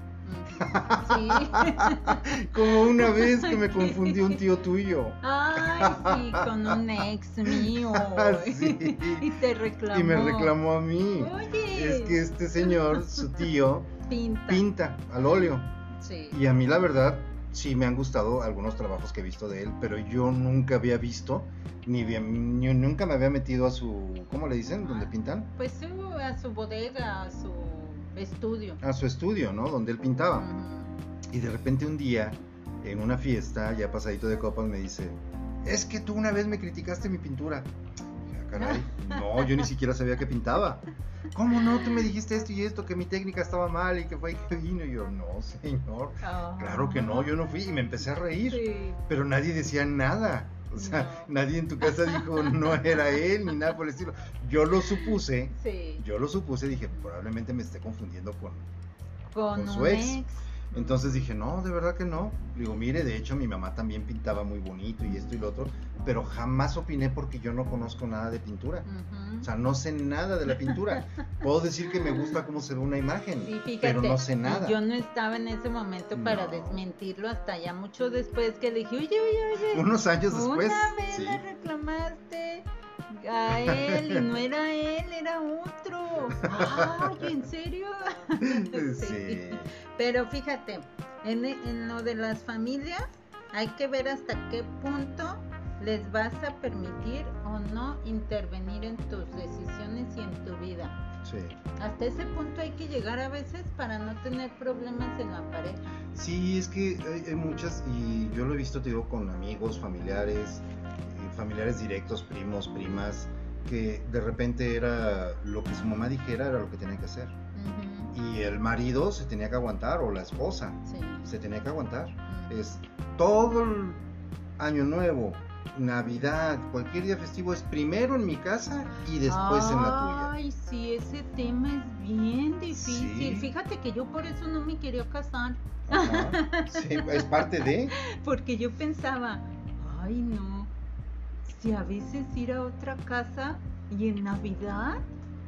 Sí. Como una vez que me confundió un tío tuyo. Ay, sí, con un ex mío. Sí. Y te reclamó. Y me reclamó a mí. Oye. Es que este señor, su tío, pinta. pinta al óleo. Sí. Y a mí la verdad sí me han gustado algunos trabajos que he visto de él, pero yo nunca había visto, ni, bien- ni nunca me había metido a su, ¿cómo le dicen? ¿Donde pintan? Pues a su bodega, a su estudio. A su estudio, ¿no? Donde él pintaba. Y de repente un día, en una fiesta, ya pasadito de copas, me dice, es que tú una vez me criticaste mi pintura. Caray, no, yo ni siquiera sabía que pintaba. ¿Cómo no? Tú me dijiste esto y esto, que mi técnica estaba mal y que fue que vino. Y yo, no, señor, Ah. claro que no, yo no fui. Y me empecé a reír, Sí. pero nadie decía nada. O sea, nadie en tu casa dijo no era él ni nada por el estilo. Yo lo supuse, Sí. yo lo supuse, dije, probablemente me esté confundiendo con, Con, su ex. ex. Entonces dije, no, de verdad que no. Digo, mire, de hecho mi mamá también pintaba muy bonito y esto y lo otro, pero jamás opiné porque yo no conozco nada de pintura. O sea, no sé nada de la pintura. Puedo decir que me gusta cómo se ve una imagen, Sí, fíjate, pero no sé nada. yo no estaba en ese momento para No. desmentirlo hasta ya mucho después que le dije, oye, oye, oye, Unos años después, una vez sí. le reclamaste a él y no era él, era otro. Ay, ¿en serio? Sí. Pero fíjate, en, en lo de las familias hay que ver hasta qué punto les vas a permitir o no intervenir en tus decisiones y en tu vida. Sí. Hasta ese punto hay que llegar a veces para no tener problemas en la pareja. Sí, es que hay, hay muchas, y yo lo he visto, te digo, con amigos, familiares, eh, familiares directos, primos, primas, que de repente era lo que su mamá dijera, era lo que tenía que hacer. Ujú, Y el marido se tenía que aguantar, o la esposa Sí. se tenía que aguantar. Ujú. Es todo el año nuevo, Navidad, cualquier día festivo es primero en mi casa y después en la tuya. Ay, sí, ese tema es bien difícil. Sí. Fíjate que yo por eso no me quería casar. Ajá. Sí, es parte de. Porque yo pensaba, ay no, si a veces ir a otra casa y en Navidad,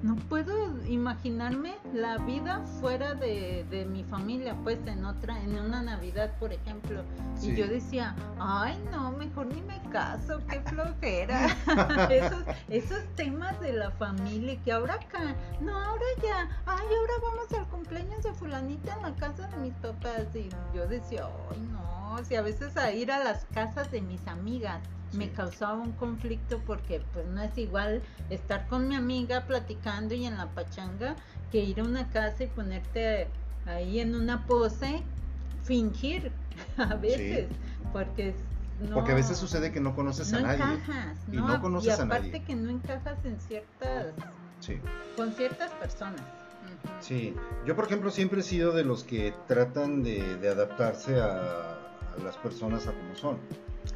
no puedo imaginarme la vida fuera de, de mi familia, pues en otra, en una Navidad, por ejemplo. Sí. Y yo decía, ay no, mejor ni me caso, qué flojera. esos, esos temas de la familia que ahora acá, no, ahora ya, ay, ahora vamos al cumpleaños de fulanita en la casa de mis papás. Y yo decía, ay no, si a veces a ir a las casas de mis amigas me causaba un conflicto porque pues no es igual estar con mi amiga platicando y en la pachanga que ir a una casa y ponerte ahí en una pose, fingir a veces, porque es- no, Porque a veces sucede que no conoces no a nadie. encajas, y ¿no? no conoces y a aparte nadie. que no encajas en ciertas, Sí. con ciertas personas. Sí, yo por ejemplo siempre he sido de los que tratan de, de adaptarse a, a las personas a como son.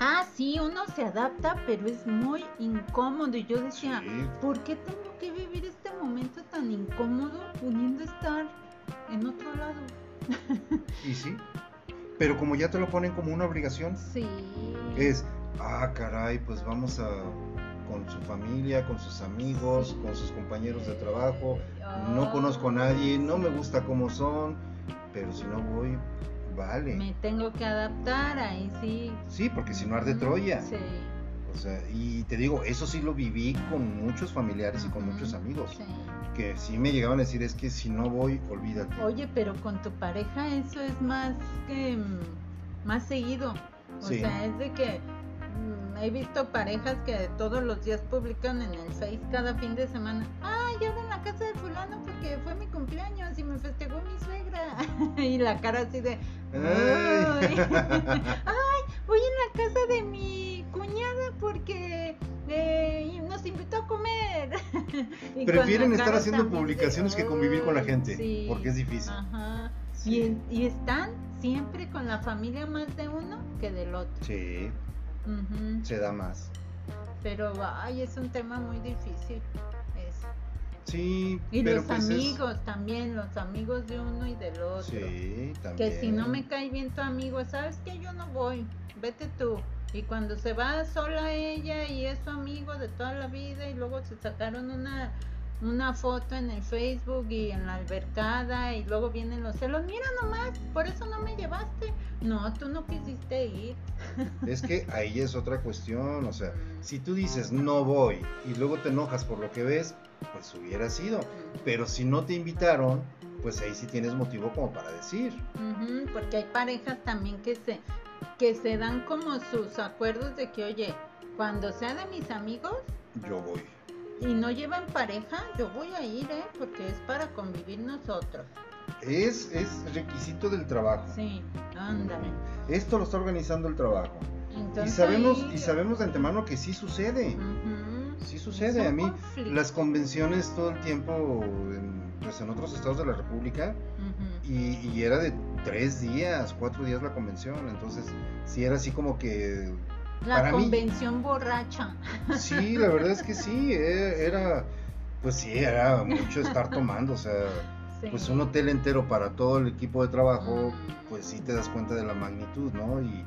Ah, sí, uno se adapta, pero es muy incómodo. Y yo decía, Sí. ¿por qué tengo que vivir este momento tan incómodo pudiendo estar en otro lado? Y sí, pero como ya te lo ponen como una obligación, Sí. es, ah, caray, pues vamos a con su familia, con sus amigos, con sus compañeros de trabajo, no conozco a nadie, no me gusta cómo son, pero si no voy, vale. Me tengo que adaptar, ahí sí. Sí, porque si no arde Troya. Sí. O sea, y te digo, eso sí lo viví con muchos familiares y con muchos amigos, sí. que sí me llegaban a decir, es que si no voy, olvídate. Oye, pero con tu pareja eso es más que mm, más seguido. O Sí. sea, es de que mm, he visto parejas que todos los días publican en el Face cada fin de semana. Ay, yo en la casa de fulano porque fue mi cumpleaños y me festejó mi suegra. y la cara así de, Ay. ay, voy en la casa de mi cuñada porque eh, nos invitó a comer. Prefieren estar haciendo de, publicaciones que convivir con la "Ay, gente, sí". porque es difícil. Ajá. Sí. Y, y están siempre con la familia más de uno que del otro. Sí, se da más. Pero ay, es un tema muy difícil. Sí, Y pero los pues es- amigos también, los amigos de uno y del otro. Sí, también. Que si no me cae bien tu amigo, sabes que yo no voy, vete tú. Y cuando se va sola ella y es su amigo de toda la vida y luego se sacaron una una foto en el Facebook y en la albercada y luego vienen los celos, mira nomás, por eso no me llevaste. No, tú no quisiste ir. Es que ahí es otra cuestión, o sea, si tú dices no voy y luego te enojas por lo que ves, pues hubiera sido. Pero si no te invitaron, pues ahí sí tienes motivo como para decir. Porque hay parejas también que se que se dan como sus acuerdos de que, oye, cuando sea de mis amigos Yo voy. y no llevan pareja, yo voy a ir, ¿eh? Porque es para convivir nosotros. Es, es requisito del trabajo. Sí, ándale. Esto lo está organizando el trabajo. y sabemos, y sabemos de antemano que sí sucede. Sí sucede. A mí las convenciones todo el tiempo en, pues en otros estados de la República y, era de tres días, cuatro días la convención. Entonces sí era así como que... La convención borracha. Sí, la verdad es que sí, e, era... Pues sí, era mucho estar tomando, o sea... Pues un hotel entero para todo el equipo de trabajo, mm. pues sí te das cuenta de la magnitud, ¿no? Y,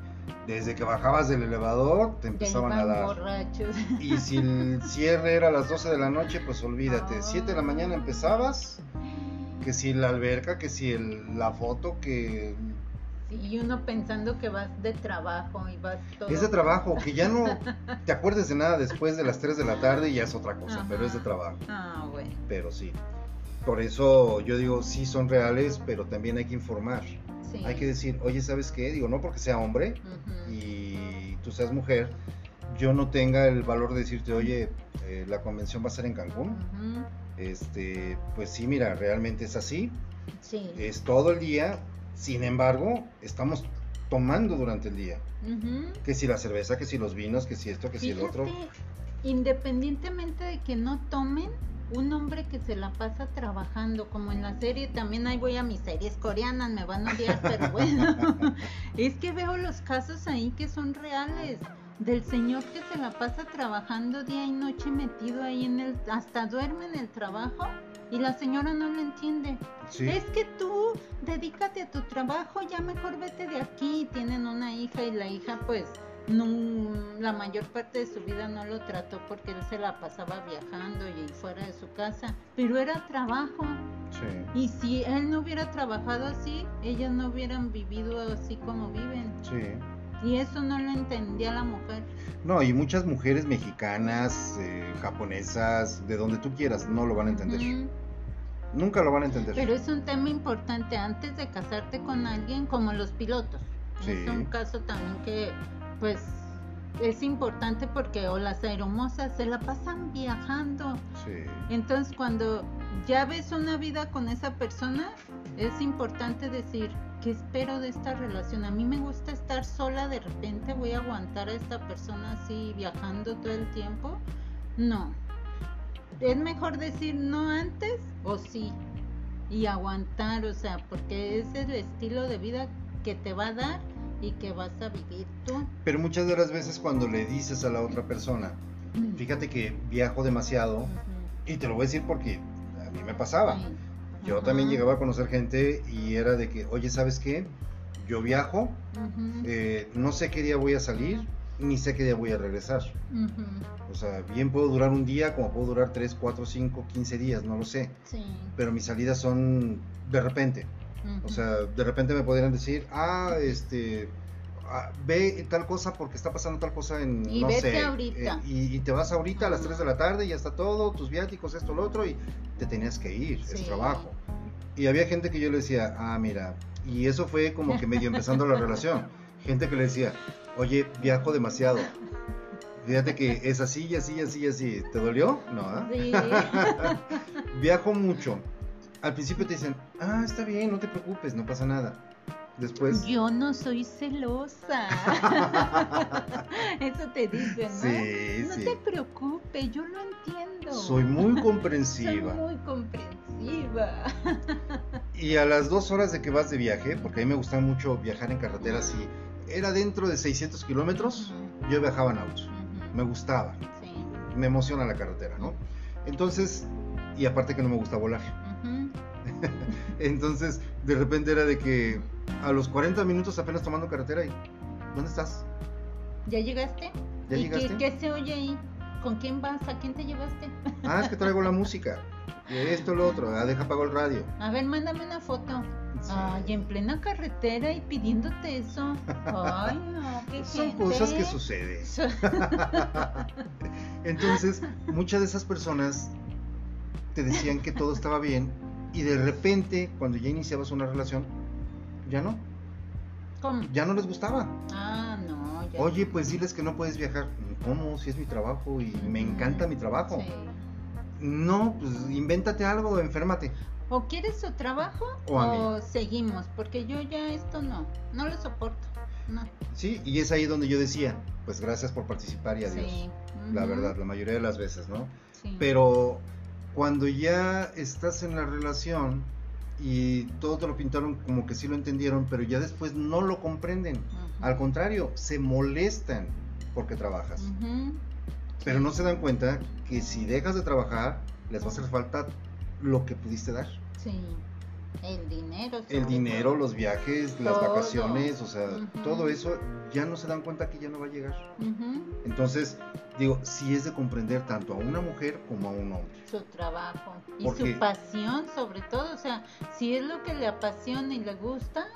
desde que bajabas del elevador te empezaban a dar. Borrachos. Y si el cierre era a las 12 de la noche, pues olvídate. 7 de la mañana empezabas, que si la alberca, que si el, la foto, que... Sí, y uno pensando que vas de trabajo y vas todo... Es de trabajo, que ya no te acuerdes de nada después de las 3 de la tarde y ya es otra cosa, pero es de trabajo. Ah, bueno. Pero sí. Por eso yo digo, sí son reales, pero también hay que informar. Hay que decir, oye, ¿sabes qué? Digo, no porque sea hombre y tú seas mujer, yo no tenga el valor de decirte, oye, eh, la convención va a ser en Cancún. Este, pues sí, mira, realmente es así. Sí. Es todo el día. Sin embargo, estamos tomando durante el día. Que si la cerveza, que si los vinos, que si esto, que si el otro. Independientemente de que no tomen, un hombre que se la pasa trabajando, como en la serie, también ahí voy a mis series coreanas, me van a odiar, pero bueno, es que veo los casos ahí que son reales, del señor que se la pasa trabajando día y noche metido ahí en el, hasta duerme en el trabajo y la señora no lo entiende. Es que tú dedícate a tu trabajo, ya mejor vete de aquí, tienen una hija y la hija pues no, la mayor parte de su vida no lo trató porque él se la pasaba viajando y fuera de su casa, pero era trabajo. Y si él no hubiera trabajado así, ellas no hubieran vivido así como viven. Y eso no lo entendía la mujer. No, y muchas mujeres mexicanas, eh, japonesas, de donde tú quieras, no lo van a entender. Nunca lo van a entender. Pero es un tema importante antes de casarte con alguien, como los pilotos. Es un caso también que pues es importante porque o las aeromosas se la pasan viajando. Entonces cuando ya ves una vida con esa persona, es importante decir, ¿qué espero de esta relación? A mí me gusta estar sola, de repente voy a aguantar a esta persona así viajando todo el tiempo. No. Es mejor decir no antes o sí y aguantar, o sea, porque es el estilo de vida que te va a dar y que vas a vivir tú. Pero muchas de las veces cuando le dices a la otra persona, fíjate que viajo demasiado, y te lo voy a decir porque a mí me pasaba. Yo también llegaba a conocer gente y era de que, oye, ¿sabes qué? Yo viajo, eh, no sé qué día voy a salir, ni sé qué día voy a regresar. O sea, bien puedo durar un día, como puedo durar 3, 4, 5, 15 días, no lo sé. Pero mis salidas son de repente. O sea, de repente me podrían decir, ah, este, ah, ve tal cosa porque está pasando tal cosa en, y no sé, ahorita. Eh, y, te vas ahorita a las 3 de la tarde y ya está todo, tus viáticos, esto, lo otro, y te tenías que ir, es trabajo. Y había gente que yo le decía, ah, mira, y eso fue como que medio empezando la relación. Gente que le decía, oye, viajo demasiado. Fíjate que es así y así y así y así. ¿Te dolió? No, ¿ah? Sí. Viajo mucho al principio te dicen, ah, está bien, no te preocupes, no pasa nada. Después. Yo no soy celosa. Eso te dicen, ¿no? Sí, no te preocupes, yo lo entiendo. Soy muy comprensiva. soy muy comprensiva. y a las dos horas de que vas de viaje, porque a mí me gustaba mucho viajar en carreteras y era dentro de 600 kilómetros, yo viajaba en auto. Me gustaba. Sí. Me emociona la carretera, ¿no? Entonces, y aparte que no me gusta volar. Entonces, de repente era de que a los 40 minutos apenas tomando carretera y ¿dónde estás? ¿Ya llegaste? ¿Ya ¿Y llegaste? Qué, se oye ahí? ¿Con quién vas? ¿A quién te llevaste? Ah, es que traigo la música. Y esto, lo otro. Ah, deja apago el radio. A ver, mándame una foto. Ay, en plena carretera y pidiéndote eso. Ay, no, qué Son cosas que suceden. Entonces, muchas de esas personas te decían que todo estaba bien y de repente, cuando ya iniciabas una relación, ya no. ¿Cómo? Ya no les gustaba. Ah, no. Ya Oye, pues diles que no puedes viajar. ¿Cómo? Si es mi trabajo y me encanta mi trabajo. Sí. No, pues invéntate algo, enférmate. O quieres su trabajo o, seguimos, porque yo ya esto no, no lo soporto. no. Sí, y es ahí donde yo decía, pues gracias por participar y adiós. Sí. La verdad, la mayoría de las veces, ¿no? sí. Pero cuando ya estás en la relación y todo te lo pintaron como que sí lo entendieron, pero ya después no lo comprenden. Al contrario, se molestan porque trabajas. Pero no se dan cuenta que si dejas de trabajar, les va a hacer falta lo que pudiste dar. Sí. El dinero. El dinero, todo. los viajes, las vacaciones, o sea, todo eso ya no se dan cuenta que ya no va a llegar. Entonces, digo, sí es de comprender tanto a una mujer como a un hombre. Su trabajo y Porque- su pasión sobre todo, o sea, si es lo que le apasiona y le gusta,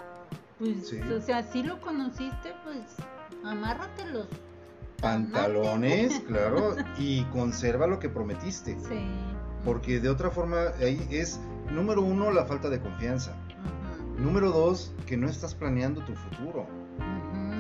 pues, Sí. o sea, si lo conociste, pues amárrate los Pantalones, claro, y conserva lo que prometiste. Sí. Porque de otra forma, ahí es, número uno, la falta de confianza. Número dos, que no estás planeando tu futuro.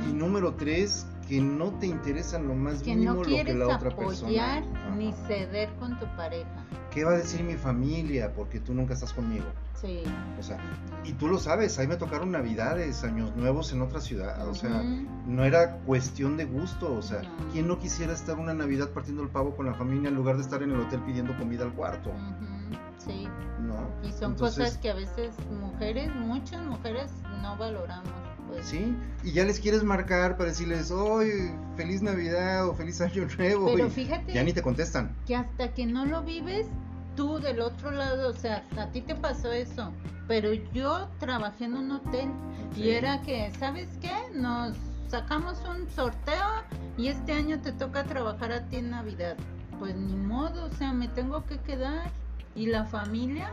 Y número tres, que no te interesa lo más que mínimo no lo que la otra apoyar persona. ni Ajá. ceder con tu pareja. ¿Qué va a decir mi familia? Porque tú nunca estás conmigo. Sí. O sea, y tú lo sabes, ahí me tocaron navidades, años nuevos en otra ciudad. O sea, no era cuestión de gusto. O sea, No. ¿quién no quisiera estar una Navidad partiendo el pavo con la familia en lugar de estar en el hotel pidiendo comida al cuarto? Sí. ¿No? Y son Entonces, cosas que a veces mujeres, muchas mujeres no valoramos. Pues. Sí, y ya les quieres marcar para decirles, ¡Oye, feliz Navidad o feliz Año Nuevo! Pero fíjate ya ni te contestan. que hasta que no lo vives, tú del otro lado, o sea, a ti te pasó eso. Pero yo trabajé en un hotel y era que, ¿sabes qué? Nos sacamos un sorteo y este año te toca trabajar a ti en Navidad. Pues ni modo, o sea, me tengo que quedar. Y la familia,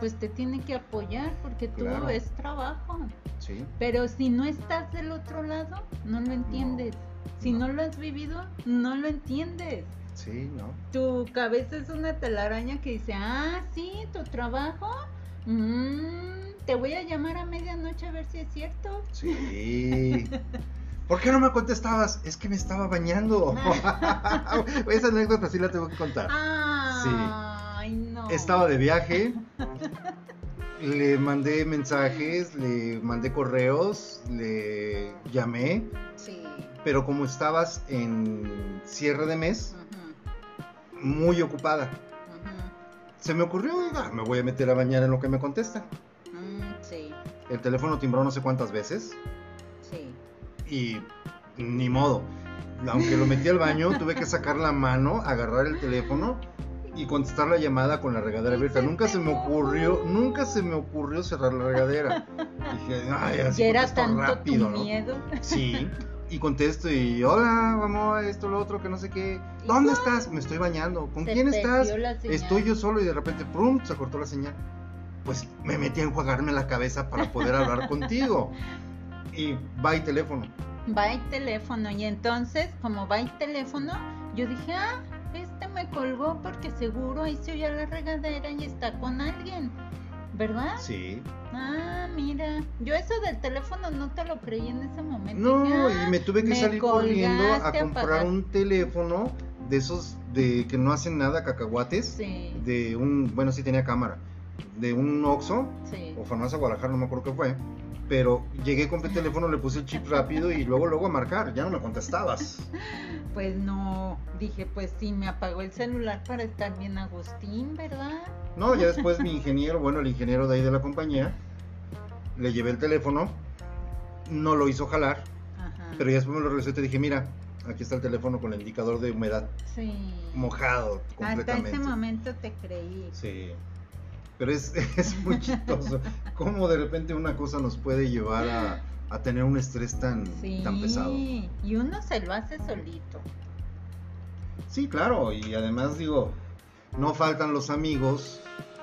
pues te tiene que apoyar porque tú Claro. es trabajo. Sí, Pero si no estás del otro lado, no lo entiendes. Si no. no. lo has vivido, no lo entiendes. sí, ¿no? Tu cabeza es una telaraña que dice, ah, sí, tu trabajo. Mm, te voy a llamar a medianoche a ver si es cierto. Sí. ¿Por qué no me contestabas? Es que me estaba bañando. Esa anécdota sí la tengo que contar. Ay, no. Estaba de viaje, le mandé mensajes, le mandé correos, le llamé, Sí. pero como estabas en cierre de mes, muy ocupada, se me ocurrió, "Ah, me voy a meter a bañar en lo que me contestan. Mm, sí, El teléfono timbró no sé cuántas veces sí. y ni modo. Aunque lo metí al baño, tuve que sacar la mano, agarrar el teléfono y contestar la llamada con la regadera abierta. Nunca se me ocurrió, nunca se me ocurrió cerrar la regadera. Dije, ay, así Ya era tanto rápido, tu ¿no? miedo. Sí. Y contesto y hola, vamos, esto, lo otro, que no sé qué. ¿Dónde estás? Me estoy bañando. ¿Con Se quién estás? Estoy yo solo y de repente, ¡prum! se cortó la señal. Pues me metí a enjuagarme la cabeza para poder hablar contigo. Y va y teléfono. Va y teléfono. Y entonces, como va y teléfono, yo dije, ah, me colgó porque seguro ahí se oye la regadera y está con alguien. ¿Verdad? Sí. Ah, mira. Yo eso del teléfono no te lo creí en ese momento. No, ah, y me tuve que me salir corriendo a comprar un teléfono de esos de que no hacen nada, cacahuates. Sí, De un, bueno, sí tenía cámara. De un Oxxo sí. o Farmacia Guadalajara, no me acuerdo qué fue. Pero llegué, compré el teléfono, le puse el chip rápido y luego, luego a marcar. Ya no me contestabas. Pues no, dije, pues sí, me apagó el celular para estar bien Agustín, ¿verdad? No, ya después mi ingeniero, bueno, el ingeniero de ahí de la compañía, le llevé el teléfono, no lo hizo jalar, Ajá. pero ya después me lo regresé y te dije, mira, aquí está el teléfono con el indicador de humedad Sí. mojado Hasta completamente. ese momento te creí. Sí. Pero es, es muy chistoso cómo de repente una cosa nos puede llevar a, a tener un estrés tan, Sí. tan pesado. Y uno se lo hace solito. Sí, claro, y además digo, no faltan los amigos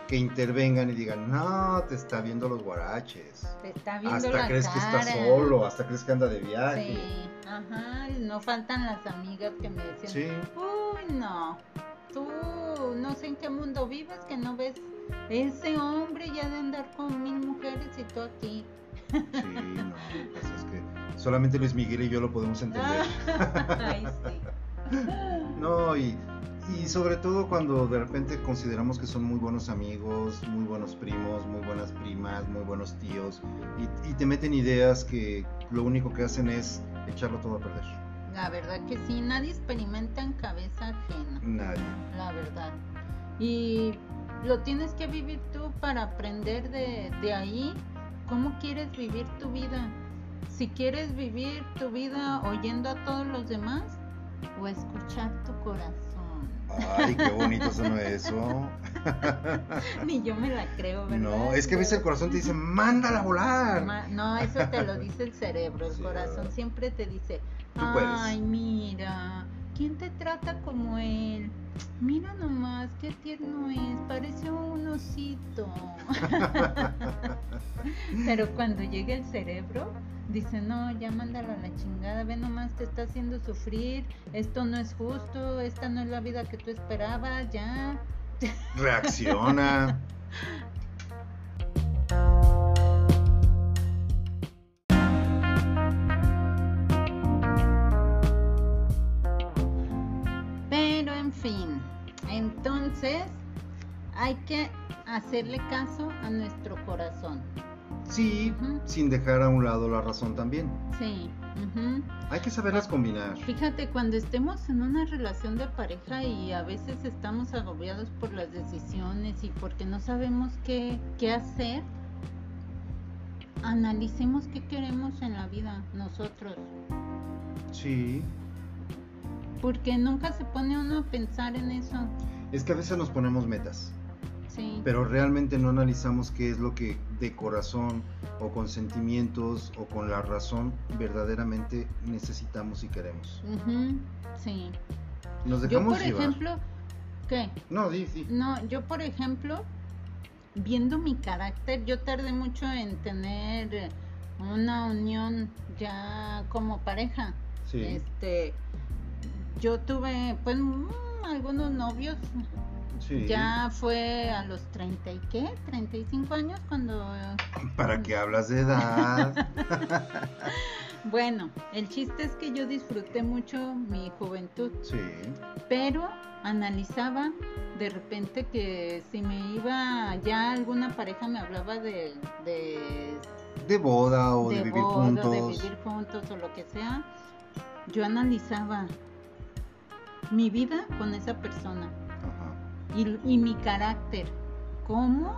que intervengan y digan, no, te está viendo los guaraches. Te está viendo Hasta la crees que está solo, hasta crees que anda de viaje. Sí, ajá, no faltan las amigas que me decían, Sí. uy, no, tú no sé en qué mundo vives que no ves ese hombre ya de andar con mil mujeres y tú aquí. Sí, no, pues es que solamente Luis Miguel y yo lo podemos entender. Ay, sí. No, y, Y sobre todo cuando de repente consideramos que son muy buenos amigos, muy buenos primos, muy buenas primas, muy buenos tíos, y, y te meten ideas que lo único que hacen es echarlo todo a perder. La verdad que sí, nadie experimenta en cabeza ajena. Nadie. La verdad. Y lo tienes que vivir tú para aprender de, de ahí cómo quieres vivir tu vida. Si quieres vivir tu vida oyendo a todos los demás o escuchar tu corazón. Ay, qué bonito sonó eso. Ni yo me la creo, ¿verdad? No, es que a veces el corazón te dice, mándala a volar. No, eso te lo dice el cerebro, el Sí, corazón siempre te dice, ay, mira, ¿quién te trata como él? Mira nomás, qué tierno es, parece un osito. Pero cuando llega el cerebro, dice, no, ya mándalo a la chingada, ve nomás, te está haciendo sufrir, esto no es justo, esta no es la vida que tú esperabas, ya. Reacciona. entonces hay que hacerle caso a nuestro corazón. Sí, sin dejar a un lado la razón también. Sí. Hay que saberlas combinar. Fíjate, cuando estemos en una relación de pareja y a veces estamos agobiados por las decisiones y porque no sabemos qué, qué hacer, analicemos qué queremos en la vida nosotros. Sí. Porque nunca se pone uno a pensar en eso. Es que a veces nos ponemos metas, Sí. pero realmente no analizamos qué es lo que de corazón o con sentimientos o con la razón verdaderamente necesitamos y queremos. Ujú, Sí. Nos Yo, dejamos por llevar. ejemplo, ¿qué? No, di, di. No, yo, por ejemplo, viendo mi carácter, yo tardé mucho en tener una unión ya como pareja. Sí. Este, yo tuve, pues, mm, algunos novios. sí. Ya fue a los 30 y qué, 35 años cuando... ¿Para qué hablas de edad? Bueno, el chiste es que yo disfruté mucho mi juventud. sí. pero analizaba de repente que si me iba ya alguna pareja me hablaba de de, De boda o de, de vivir boda, juntos. de vivir juntos o lo que sea yo analizaba mi vida con esa persona Ajá. y, y mi carácter cómo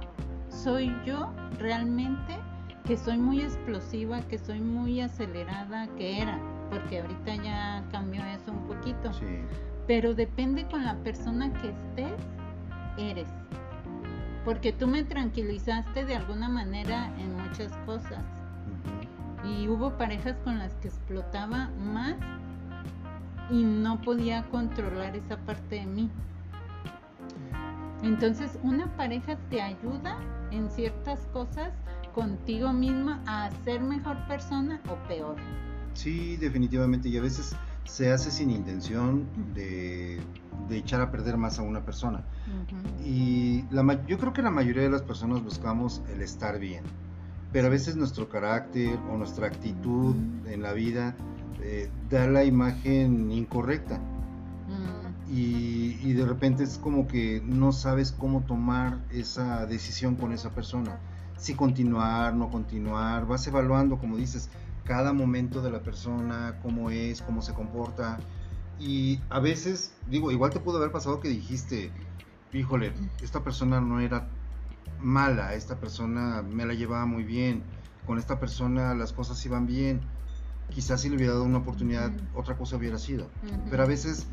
soy yo realmente que soy muy explosiva que soy muy acelerada que era porque ahorita ya cambió eso un poquito Sí. pero depende con la persona que estés, eres. Porque tú me tranquilizaste de alguna manera en muchas cosas. Y hubo parejas con las que explotaba más y no podía controlar esa parte de mí. Entonces, una pareja te ayuda en ciertas cosas contigo misma a ser mejor persona o peor. Sí, definitivamente. Y a veces se hace sin intención de, de echar a perder más a una persona. Y la, ma- yo creo que la mayoría de las personas buscamos el estar bien. Pero a veces nuestro carácter o nuestra actitud en la vida eh, da la imagen incorrecta. Mm, Y, y de repente es como que no sabes cómo tomar esa decisión con esa persona. Si continuar, no continuar, vas evaluando, como dices, cada momento de la persona, cómo es, cómo se comporta. Y a veces, digo, igual te pudo haber pasado que dijiste, híjole, esta persona no era mala, esta persona me la llevaba muy bien, con esta persona las cosas iban bien. Quizás si le hubiera dado una oportunidad, otra cosa hubiera sido. ujú. Pero a veces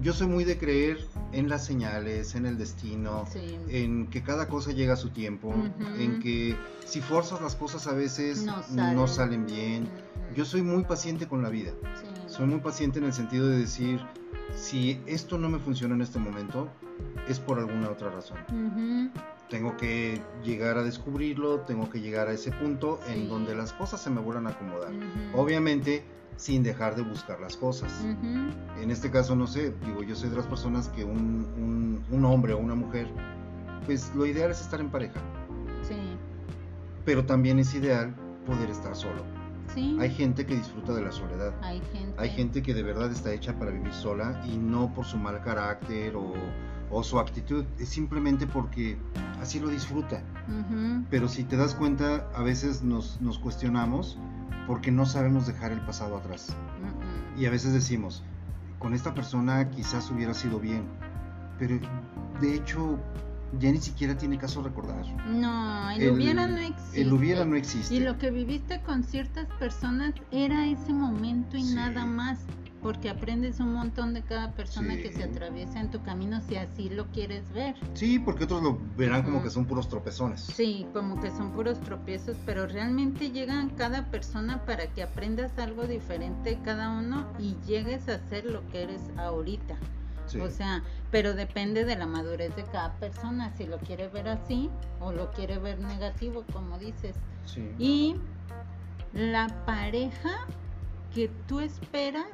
yo soy muy de creer en las señales, en el destino, Sí. en que cada cosa llega a su tiempo, en que si forzas las cosas a veces No no salen. bien. Yo soy muy paciente con la vida. Sí. Soy muy paciente en el sentido de decir, si esto no me funciona en este momento, es por alguna otra razón. Tengo que llegar a descubrirlo, tengo que llegar a ese punto Sí. en donde las cosas se me vuelvan a acomodar. Obviamente, sin dejar de buscar las cosas. En este caso, no sé, digo, yo soy de las personas que un, un, un hombre o una mujer, pues lo ideal es estar en pareja, Sí. pero también es ideal poder estar solo. Sí. Hay gente que disfruta de la soledad. Hay gente. Hay gente que de verdad está hecha para vivir sola y no por su mal carácter o, o su actitud, es simplemente porque así lo disfruta. Pero si te das cuenta, a veces nos, nos cuestionamos porque no sabemos dejar el pasado atrás. Y a veces decimos, con esta persona quizás hubiera sido bien, pero de hecho ya ni siquiera tiene caso recordar. No, el, El- hubiera no existe. El hubiera no existe. Y lo que viviste con ciertas personas era ese momento y Sí. nada más. Porque aprendes un montón de cada persona Sí. que se atraviesa en tu camino si así lo quieres ver. Sí, porque otros lo verán como que son puros tropezones. Sí, como que son puros tropiezos, pero realmente llegan cada persona para que aprendas algo diferente cada uno y llegues a ser lo que eres ahorita. Sí. O sea, pero depende de la madurez de cada persona, si lo quiere ver así o lo quiere ver negativo, como dices. Sí. Y la pareja que tú esperas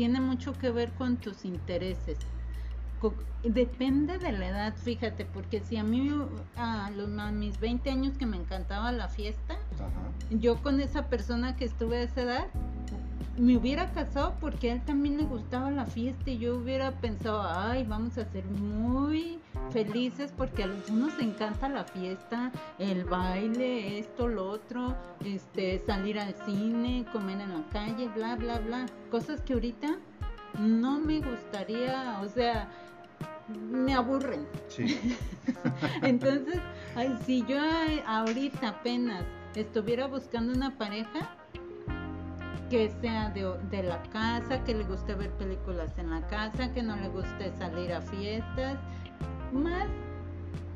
tiene mucho que ver con tus intereses. Depende de la edad, fíjate, porque si a mí a, los, a mis 20 años que me encantaba la fiesta, Ajá. yo con esa persona que estuve a esa edad me hubiera casado porque a él también le gustaba la fiesta y yo hubiera pensado, ay, vamos a ser muy felices porque a los dos nos encanta la fiesta, el baile, esto, lo otro, este, salir al cine, comer en la calle, bla, bla, bla. Cosas que ahorita no me gustaría, o sea, me aburren. Sí. Entonces, ay, si yo ahorita apenas estuviera buscando una pareja que sea de, de la casa, que le guste ver películas en la casa, que no le guste salir a fiestas, más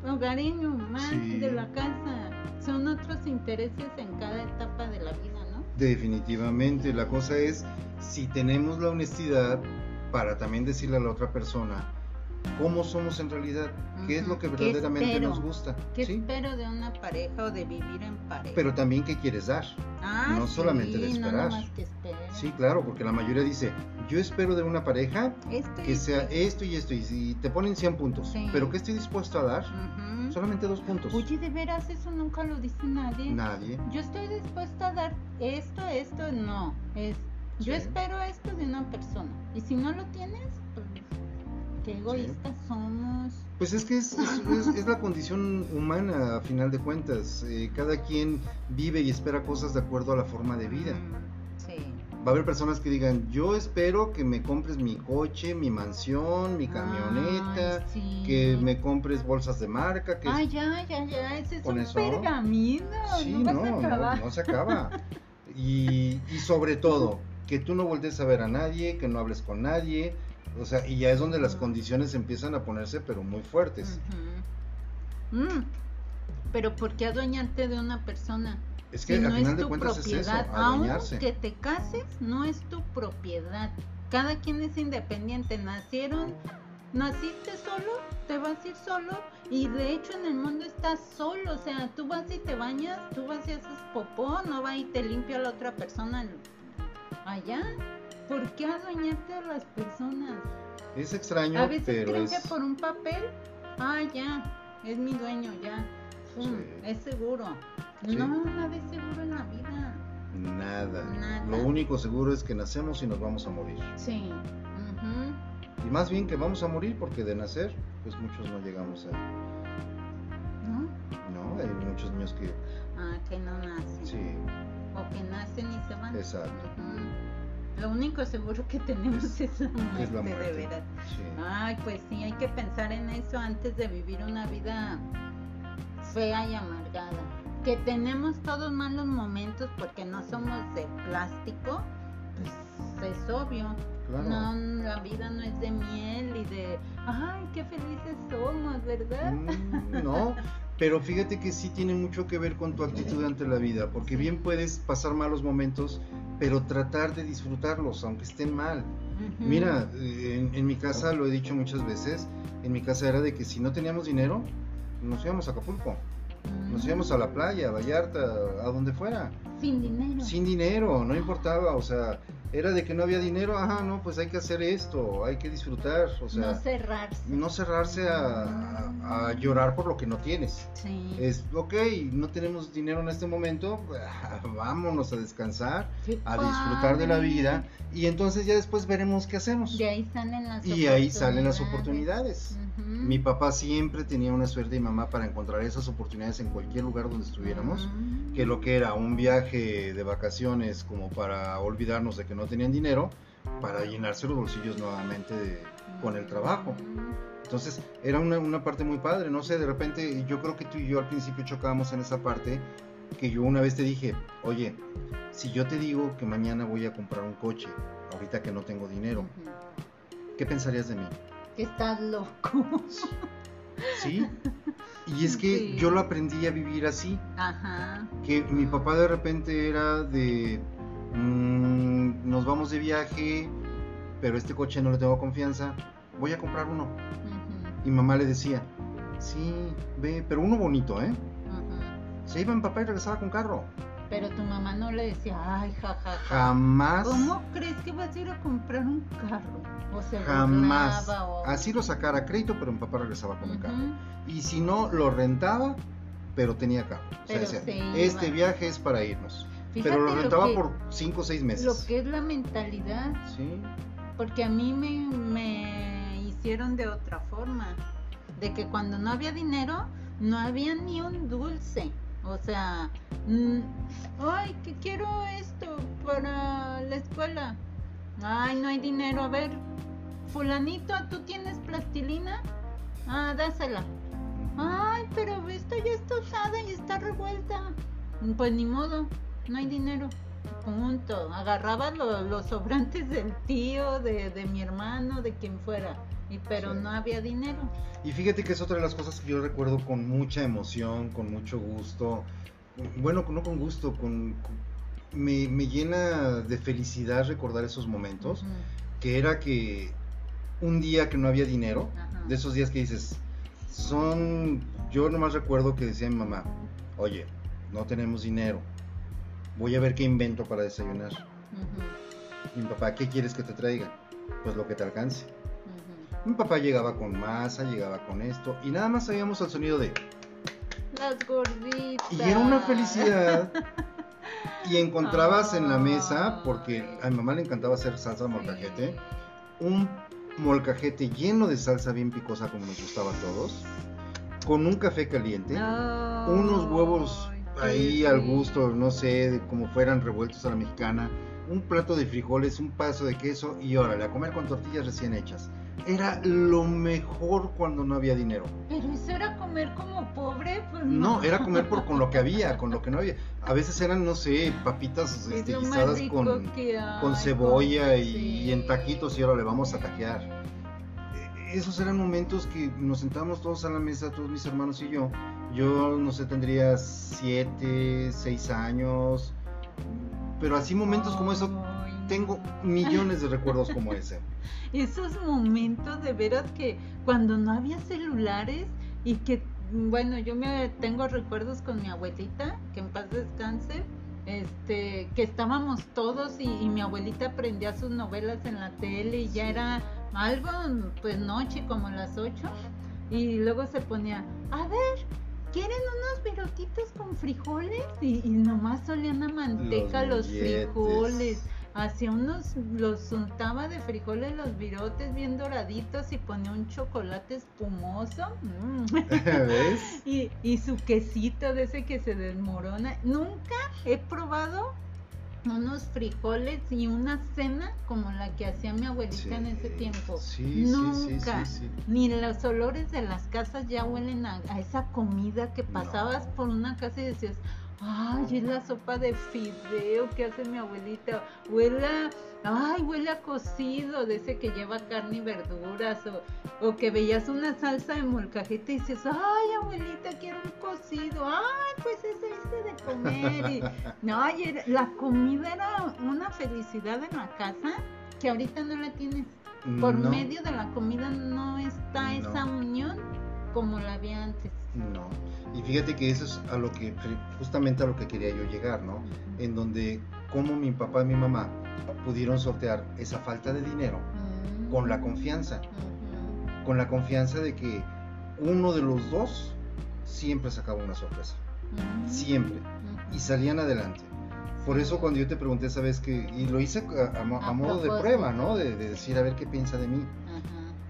hogareño, más Sí. de la casa. Son otros intereses en cada etapa de la vida, ¿no? Definitivamente, la cosa es si tenemos la honestidad para también decirle a la otra persona cómo somos en realidad, qué es lo que Ujú. ¿Qué verdaderamente nos gusta, ¿Qué ¿sí? espero de una pareja o de vivir en pareja? Pero también qué quieres dar. Ah, no solamente de sí, no esperar. nomás que. Sí, claro, porque la mayoría dice, yo espero de una pareja Esto que sea esto. esto y esto, y te ponen 100 puntos, Sí. pero ¿qué estoy dispuesto a dar? Ujú. Solamente dos puntos. Oye, de veras, eso nunca lo dice nadie. Nadie. Yo estoy dispuesta a dar esto, esto, no. Es, yo Sí. espero esto de una persona. Y si no lo tienes, qué egoístas somos. Pues es que es, es- es- es la condición humana, a final de cuentas. Eh, cada quien vive y espera cosas de acuerdo a la forma de vida. Mm, Sí. Va a haber personas que digan, yo espero que me compres mi coche, mi mansión, mi camioneta, Ay, sí. que me compres bolsas de marca, que Ay, ya, ya, ya. Ese es un eso, pergamino. sí, no, no, se acaba. Y, y sobre todo, que tú no voltees a ver a nadie, que no hables con nadie, o sea, y ya es donde las condiciones empiezan a ponerse pero muy fuertes. Mm, Pero ¿por qué adueñarte de una persona? Es que si al no final es de tu cuentas es eso, propiedad, adueñarse. aunque te cases, no es tu propiedad. Cada quien es independiente. Nacieron, naciste solo, te vas a ir solo y de hecho en el mundo estás solo. O sea, tú vas y te bañas, tú vas y haces popó, no va y te limpia la otra persona allá. ¿Por qué adueñarte de las personas? Es extraño, A veces pero creen es... que por un papel, ah, ya, es mi dueño, ya. Sí. Es seguro. Sí. No, nada es seguro en la vida. Nada. Nada. Lo único seguro es que nacemos y nos vamos a morir. Sí. Y más bien que vamos a morir porque de nacer, pues muchos no llegamos a... ¿No? No, hay muchos niños que... Ah, que no nacen. Sí, O que nacen y se van. exacto. Ujú. Lo único seguro que tenemos Es- la muerte, es la de veras. Sí. Ay, pues sí, hay que pensar en eso antes de vivir una vida fea y amargada. Que tenemos todos malos momentos porque no somos de plástico, pues es obvio. Claro. No, la vida no es de miel y de, ay, qué felices somos, ¿verdad? Mm, no, pero fíjate que sí tiene mucho que ver con tu actitud ante la vida, porque bien puedes pasar malos momentos, pero tratar de disfrutarlos, aunque estén mal. Mira, eh, en, en mi casa, lo he dicho muchas veces, en mi casa era de que si no teníamos dinero, nos íbamos a Acapulco, nos íbamos a la playa, a Vallarta, a donde fuera, Sin dinero. sin dinero, no importaba, o sea, era de que no había dinero, ajá, no, pues hay que hacer esto, hay que disfrutar, o sea, no cerrarse. no cerrarse a, a- a llorar por lo que no tienes. Sí. Es, ok, no tenemos dinero en este momento, vámonos a descansar, Qué a disfrutar de la vida y entonces ya después veremos qué hacemos. De ahí salen las Y ahí salen las oportunidades. Ujú. Mi papá siempre tenía una suerte y mamá para encontrar esas oportunidades en cualquier lugar donde estuviéramos. Ujú. Que lo que era un viaje de vacaciones como para olvidarnos de que no tenían dinero, para llenarse los bolsillos nuevamente de- con el trabajo. Entonces era una, una parte muy padre, no sé, de repente yo creo que tú y yo al principio chocábamos en esa parte, que yo una vez te dije, oye, si yo te digo que mañana voy a comprar un coche, ahorita que no tengo dinero. ¿qué pensarías de mí? Que estás loco. ¿Sí? Y es que Sí. yo lo aprendí a vivir así, Ajá. que mi papá de repente era de, mm, nos vamos de viaje, pero este coche no le tengo confianza, voy a comprar uno. Y mamá le decía, sí, ve, pero uno bonito, ¿eh? Se iba en papá y regresaba con carro. Pero tu mamá no le decía, ay, jajaja. Jamás, ¿Cómo crees que vas a ir a comprar un carro? O se jamás. burlaba, o- Así lo sacara a crédito, pero mi papá regresaba con el carro. Y si no, lo rentaba, pero tenía carro. O sea, decía, se este viaje es para irnos. Fíjate pero lo rentaba que, por 5 o 6 meses. lo que es la mentalidad, Sí, porque a mí me, me hicieron de otra forma, de que cuando no había dinero, no había ni un dulce. O sea, mm, ay, que quiero esto para la escuela. Ay, no hay dinero. A ver, fulanito, ¿tú tienes plastilina? Ah, dásela. Ay, pero esta ya está usada y está revuelta. Pues ni modo, no hay dinero. Punto. Agarraba lo- los sobrantes del tío, de, de mi hermano, de quien fuera. Y, pero Sí. no había dinero. Y fíjate que es otra de las cosas que yo recuerdo con mucha emoción, con mucho gusto. Bueno, no con gusto, con, con- me, me llena de felicidad recordar esos momentos. Que era que un día que no había dinero, Ajá. de esos días que dices, son, yo nomás recuerdo que decía mi mamá, oye, no tenemos dinero, voy a ver qué invento para desayunar. Y mi papá, ¿qué quieres que te traiga? Pues lo que te alcance. Mi papá llegaba con masa, llegaba con esto, y nada más sabíamos el sonido de... Las gorditas. Y era una felicidad. Y encontrabas en la mesa, porque a mi mamá le encantaba hacer salsa molcajete, un molcajete lleno de salsa bien picosa como nos gustaba a todos, con un café caliente, unos huevos ahí al gusto, no sé, como fueran revueltos a la mexicana, un plato de frijoles, un pedazo de queso y órale, a comer con tortillas recién hechas. Era lo mejor cuando no había dinero. Pero eso era comer como pobre, pues No, era comer por con lo que había, con lo que no había. A veces eran, no sé, papitas Es lo más guisadas rico con, con cebolla con- y, sí. y en taquitos y ahora le vamos a taquear. E- Esos eran momentos que nos sentábamos todos a la mesa, todos mis hermanos y yo. Yo, no sé, tendría siete, seis años. Pero así momentos como eso, tengo millones de recuerdos como ese. Esos momentos de veras que cuando no había celulares y que, bueno, yo me tengo recuerdos con mi abuelita, que en paz descanse, este, que estábamos todos y, y mi abuelita prendía sus novelas en la tele y ya Sí. era algo, pues noche, como las 8, y luego se ponía, a ver, ¿quieren unos virotitos con frijoles? Y, y nomás olían a manteca los, molletes. frijoles. Hacía unos, los untaba de frijoles los virotes bien doraditos y ponía un chocolate espumoso. mm. ¿Ves? Y, y su quesito de ese que se desmorona. Nunca he probado unos frijoles y una cena como la que hacía mi abuelita en ese tiempo. Sí, Nunca. sí. Ni los olores de las casas ya huelen a, a esa comida que No. pasabas por una casa y decías, ay, es la sopa de fideo que hace mi abuelita. Huele a, ay, huele a cocido, de ese que lleva carne y verduras. O, o que veías una salsa de molcajete y dices, ay, abuelita, quiero un cocido. Ay, pues ese hice de comer. Y, no, y era- la comida era una felicidad en la casa que ahorita no la tienes por No, medio de la comida no está No. esa unión como la había antes. No. Y fíjate que eso es a lo que, justamente a lo que quería yo llegar, ¿no? En donde, como mi papá y mi mamá pudieron sortear esa falta de dinero con la confianza. Con la confianza de que uno de los dos siempre sacaba una sorpresa. Siempre. Y salían adelante. Por eso cuando yo te pregunté esa vez que, y lo hice a, modo de prueba, ¿no? De, decir a ver qué piensa de mí.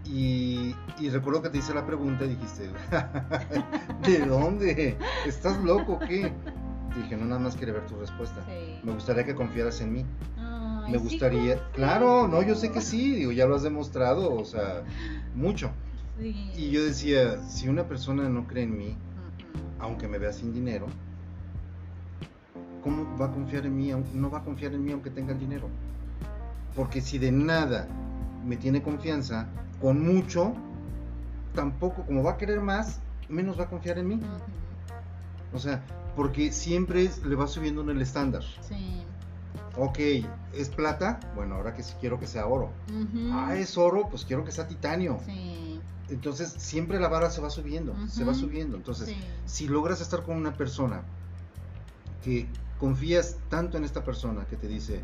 Y, recuerdo que te hice la pregunta y dijiste, ¿de dónde? ¿Estás loco o qué? dije, no, nada más quiere ver tu respuesta. Me gustaría que confiaras en mí. Me gustaría, claro, no, yo sé que sí, digo, ya lo has demostrado, o sea, mucho. Y yo decía, si una persona no cree en mí, aunque me vea sin dinero, ¿cómo va a confiar en mí? No va a confiar en mí aunque tenga el dinero. Porque si de nada me tiene confianza, con mucho, tampoco, como va a querer más, menos va a confiar en mí. O sea, porque siempre le va subiendo en el estándar. Sí. Ok, ¿es plata? Bueno, ahora que sí quiero que sea oro. Ah, es oro, pues quiero que sea titanio. Sí. Entonces siempre la vara se va subiendo, se va subiendo. Entonces, si logras estar con una persona que confías tanto en esta persona que te dice,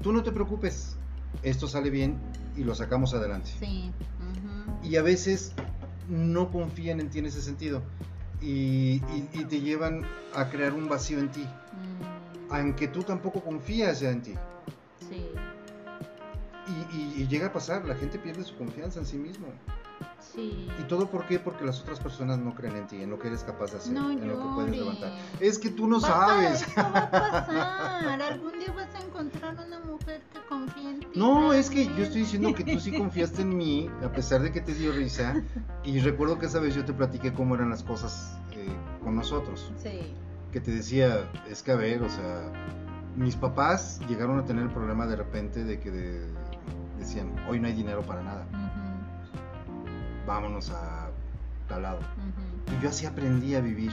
tú no te preocupes, esto sale bien y lo sacamos adelante. Sí. Y a veces no confían en ti en ese sentido y, te llevan a crear un vacío en ti, mm. aunque tú tampoco confías ya en ti. Sí. Y, y, llega a pasar, la gente pierde su confianza en sí mismo. ¿Y todo por qué? Porque las otras personas no creen en ti, en lo que eres capaz de hacer, en lo que puedes levantar. Es que tú no sabes. va a pasar. Algún día vas a encontrar una mujer que confíe en ti. No, es que yo estoy diciendo que tú sí confiaste en mí, a pesar de que te dio risa. Y recuerdo que esa vez yo te platiqué cómo eran las cosas eh, con nosotros. Sí. Que te decía, es que a ver, o sea, mis papás llegaron a tener el problema de repente de que decían, hoy no hay dinero para nada vámonos a tal lado. Y yo así aprendí a vivir.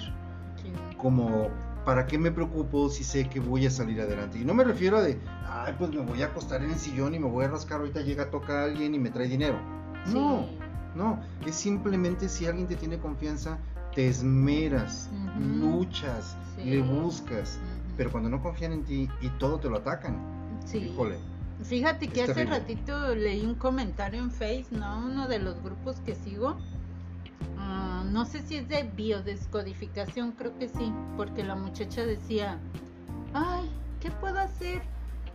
Como, ¿para qué me preocupo si sé que voy a salir adelante? Y no me refiero a de, ay, pues me voy a acostar en el sillón y me voy a rascar, ahorita llega, toca a alguien y me trae dinero. No, no, es simplemente si alguien te tiene confianza, te esmeras, luchas, le buscas. Pero cuando no confían en ti y todo te lo atacan, híjole Fíjate que hace ratito leí un comentario en Face, ¿no? Uno de los grupos que sigo. Ah, no sé si es de biodescodificación, creo que sí, porque la muchacha decía, ay, ¿qué puedo hacer?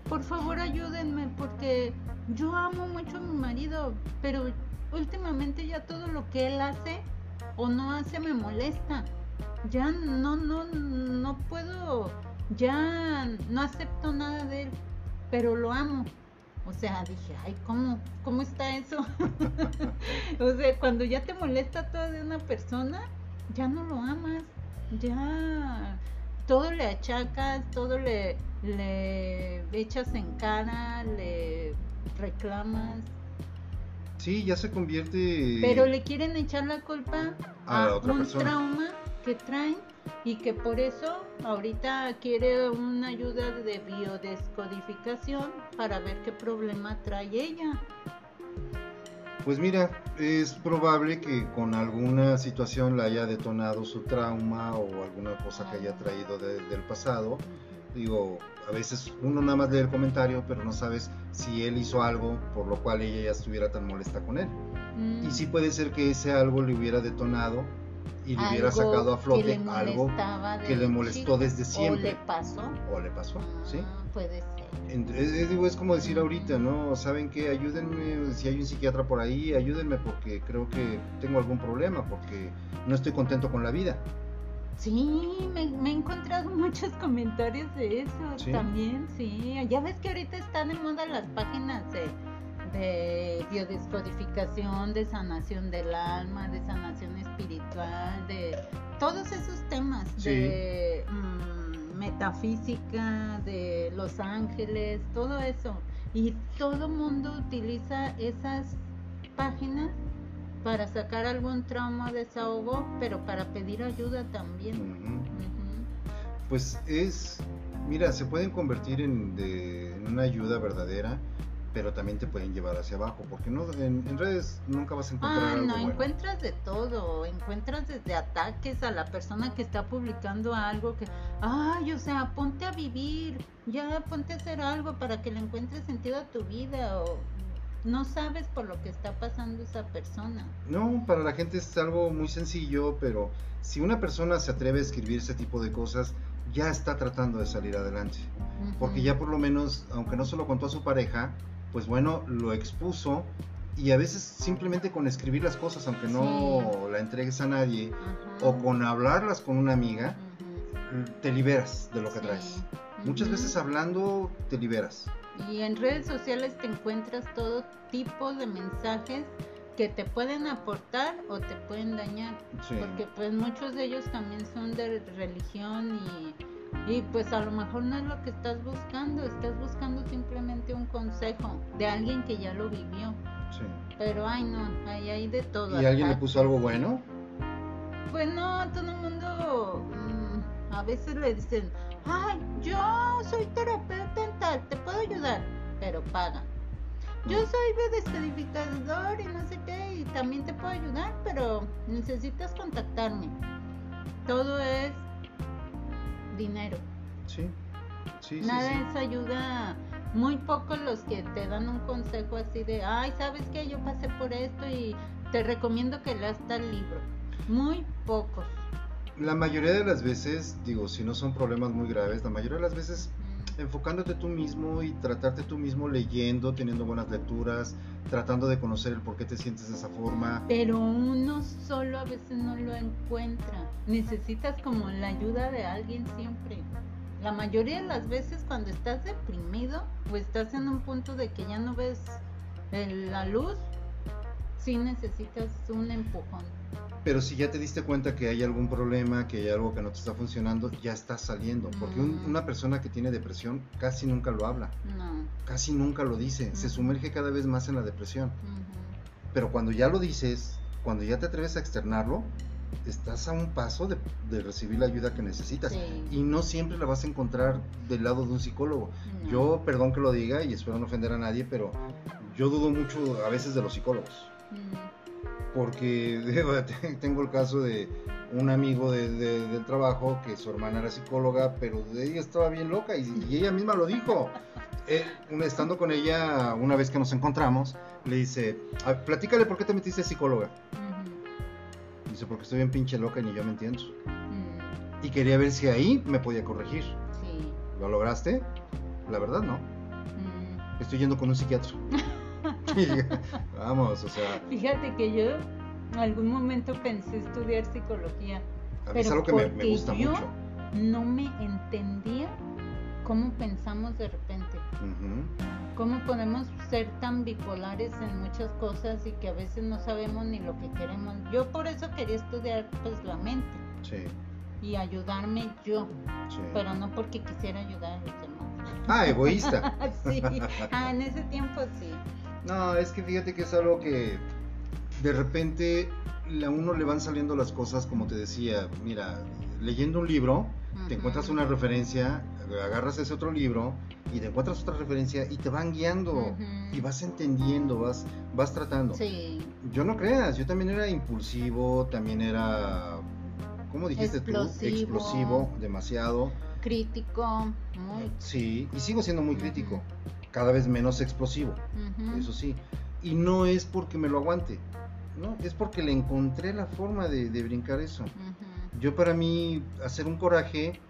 Por favor ayúdenme, porque yo amo mucho a mi marido, pero últimamente ya todo lo que él hace o no hace me molesta. Ya no, no, no puedo, ya no acepto nada de él pero lo amo. O sea, dije, ay, ¿cómo, cómo está eso? o sea, cuando ya te molesta todo de una persona, ya no lo amas, ya todo le achacas, todo le, le echas en cara, le reclamas. Sí, ya se convierte. Pero le quieren echar la culpa a, un trauma que traen y que por eso ahorita quiere una ayuda de biodescodificación para ver qué problema trae ella. Pues mira, es probable que con alguna situación la haya detonado su trauma o alguna cosa que haya traído del pasado. Digo, a veces uno nada más lee el comentario, pero no sabes si él hizo algo por lo cual ella ya estuviera tan molesta con él. Y sí puede ser que ese algo le hubiera detonado y le hubiera sacado a flote algo que le molestó desde siempre. O le pasó. O le pasó, ah, ¿sí? Puede ser. Es, es, como decir ahorita, ¿no? ¿Saben qué? Ayúdenme, si hay un psiquiatra por ahí, ayúdenme porque creo que tengo algún problema, porque no estoy contento con la vida. Sí, me, he encontrado muchos comentarios de eso también, sí. Ya ves que ahorita están en moda las páginas de de biodescodificación, de sanación del alma, de sanación espiritual, de todos esos temas, de mm, metafísica, de los ángeles, todo eso. Y todo mundo utiliza esas páginas para sacar algún trauma, desahogo, pero para pedir ayuda también. Pues es, mira, se pueden convertir en, en una ayuda verdadera pero también te pueden llevar hacia abajo, porque no en, en redes nunca vas a encontrar Ah, algo no, bueno. encuentras de todo, encuentras desde ataques a la persona que está publicando algo que, ay, o sea, ponte a vivir, ya ponte a hacer algo para que le encuentres sentido a tu vida o no sabes por lo que está pasando esa persona. No, para la gente es algo muy sencillo, pero si una persona se atreve a escribir ese tipo de cosas, ya está tratando de salir adelante. Porque ya por lo menos, aunque no se lo contó a su pareja, pues bueno, lo expuso y a veces simplemente con escribir las cosas, aunque no la entregues a nadie, o con hablarlas con una amiga, te liberas de lo que Sí. traes. Muchas veces hablando te liberas. Y en redes sociales te encuentras todo tipo de mensajes que te pueden aportar o te pueden dañar. Sí. Porque pues muchos de ellos también son de religión y, y pues a lo mejor no es lo que estás buscando, estás buscando simplemente un consejo de alguien que ya lo vivió. Sí. Pero ay no, ahí hay de todo. ¿Y alguien le puso algo bueno? Pues no, todo el mundo mm, a veces le dicen, ay, yo soy terapeuta en tal, te puedo ayudar, pero paga. Yo No. soy descodificador y no sé qué, y también te puedo ayudar, pero necesitas contactarme. Todo es dinero. Sí. Sí, Nada sí. es ayuda. Muy pocos los que te dan un consejo así de, ay, ¿sabes qué? Yo pasé por esto y te recomiendo que leas tal libro. Muy pocos. La mayoría de las veces, digo, si no son problemas muy graves, la mayoría de las veces. Enfocándote tú mismo y tratarte tú mismo leyendo, teniendo buenas lecturas, tratando de conocer el por qué te sientes de esa forma. Pero uno solo a veces no lo encuentra. Necesitas como la ayuda de alguien siempre. La mayoría de las veces cuando estás deprimido o estás en un punto de que ya no ves el- la luz, sí necesitas un empujón. Pero si ya te diste cuenta que hay algún problema, que hay algo que no te está funcionando, ya estás saliendo. Porque un- Mm. una persona que tiene depresión casi nunca lo habla, No. casi nunca lo dice, se Ujú. sumerge cada vez más en la depresión. Pero cuando ya lo dices, cuando ya te atreves a externarlo, estás a un paso de, de recibir la ayuda que necesitas. Sí. Y no siempre la vas a encontrar del lado de un psicólogo. No. Yo, perdón que lo diga y espero no ofender a nadie, pero yo dudo mucho a veces de los psicólogos. Mm. Porque tengo el caso de un amigo de- de- del trabajo que su hermana era psicóloga, pero ella estaba bien loca y, y ella misma lo dijo. Eh, estando con ella, una vez que nos encontramos, le dice, "A- platícale por qué te metiste psicóloga. Dice, porque estoy bien pinche loca y ni yo me entiendo. Mm. Y quería ver si ahí me podía corregir. Sí. ¿Lo lograste? La verdad, no. Mm. Estoy yendo con un psiquiatra. Vamos, o sea, Fíjate que yo en algún momento pensé estudiar psicología. a mí es Pero algo que me, me porque gusta yo- mucho. No me entendía cómo pensamos de repente. Ujú. Cómo podemos ser tan bipolares en muchas cosas y que a veces no sabemos ni lo que queremos. Yo por eso quería estudiar pues la mente Sí, y ayudarme yo, sí. pero no porque quisiera ayudar a los demás. Ah, egoísta. sí, ah, en ese tiempo sí. No, es que fíjate que es algo que de repente a uno le van saliendo las cosas, como te decía, mira, leyendo un libro, te encuentras una referencia, agarras ese otro libro y te encuentras otra referencia y te van guiando y vas entendiendo, vas, vas tratando. Sí, Yo no creas, yo también era impulsivo, también era, ¿cómo dijiste Explosivo. tú? Explosivo, demasiado. crítico, muy. Sí, y sigo siendo muy crítico, cada vez menos explosivo. Eso sí. Y no es porque me lo aguante, no, es porque le encontré la forma de, de brincar eso. Yo para mí hacer un coraje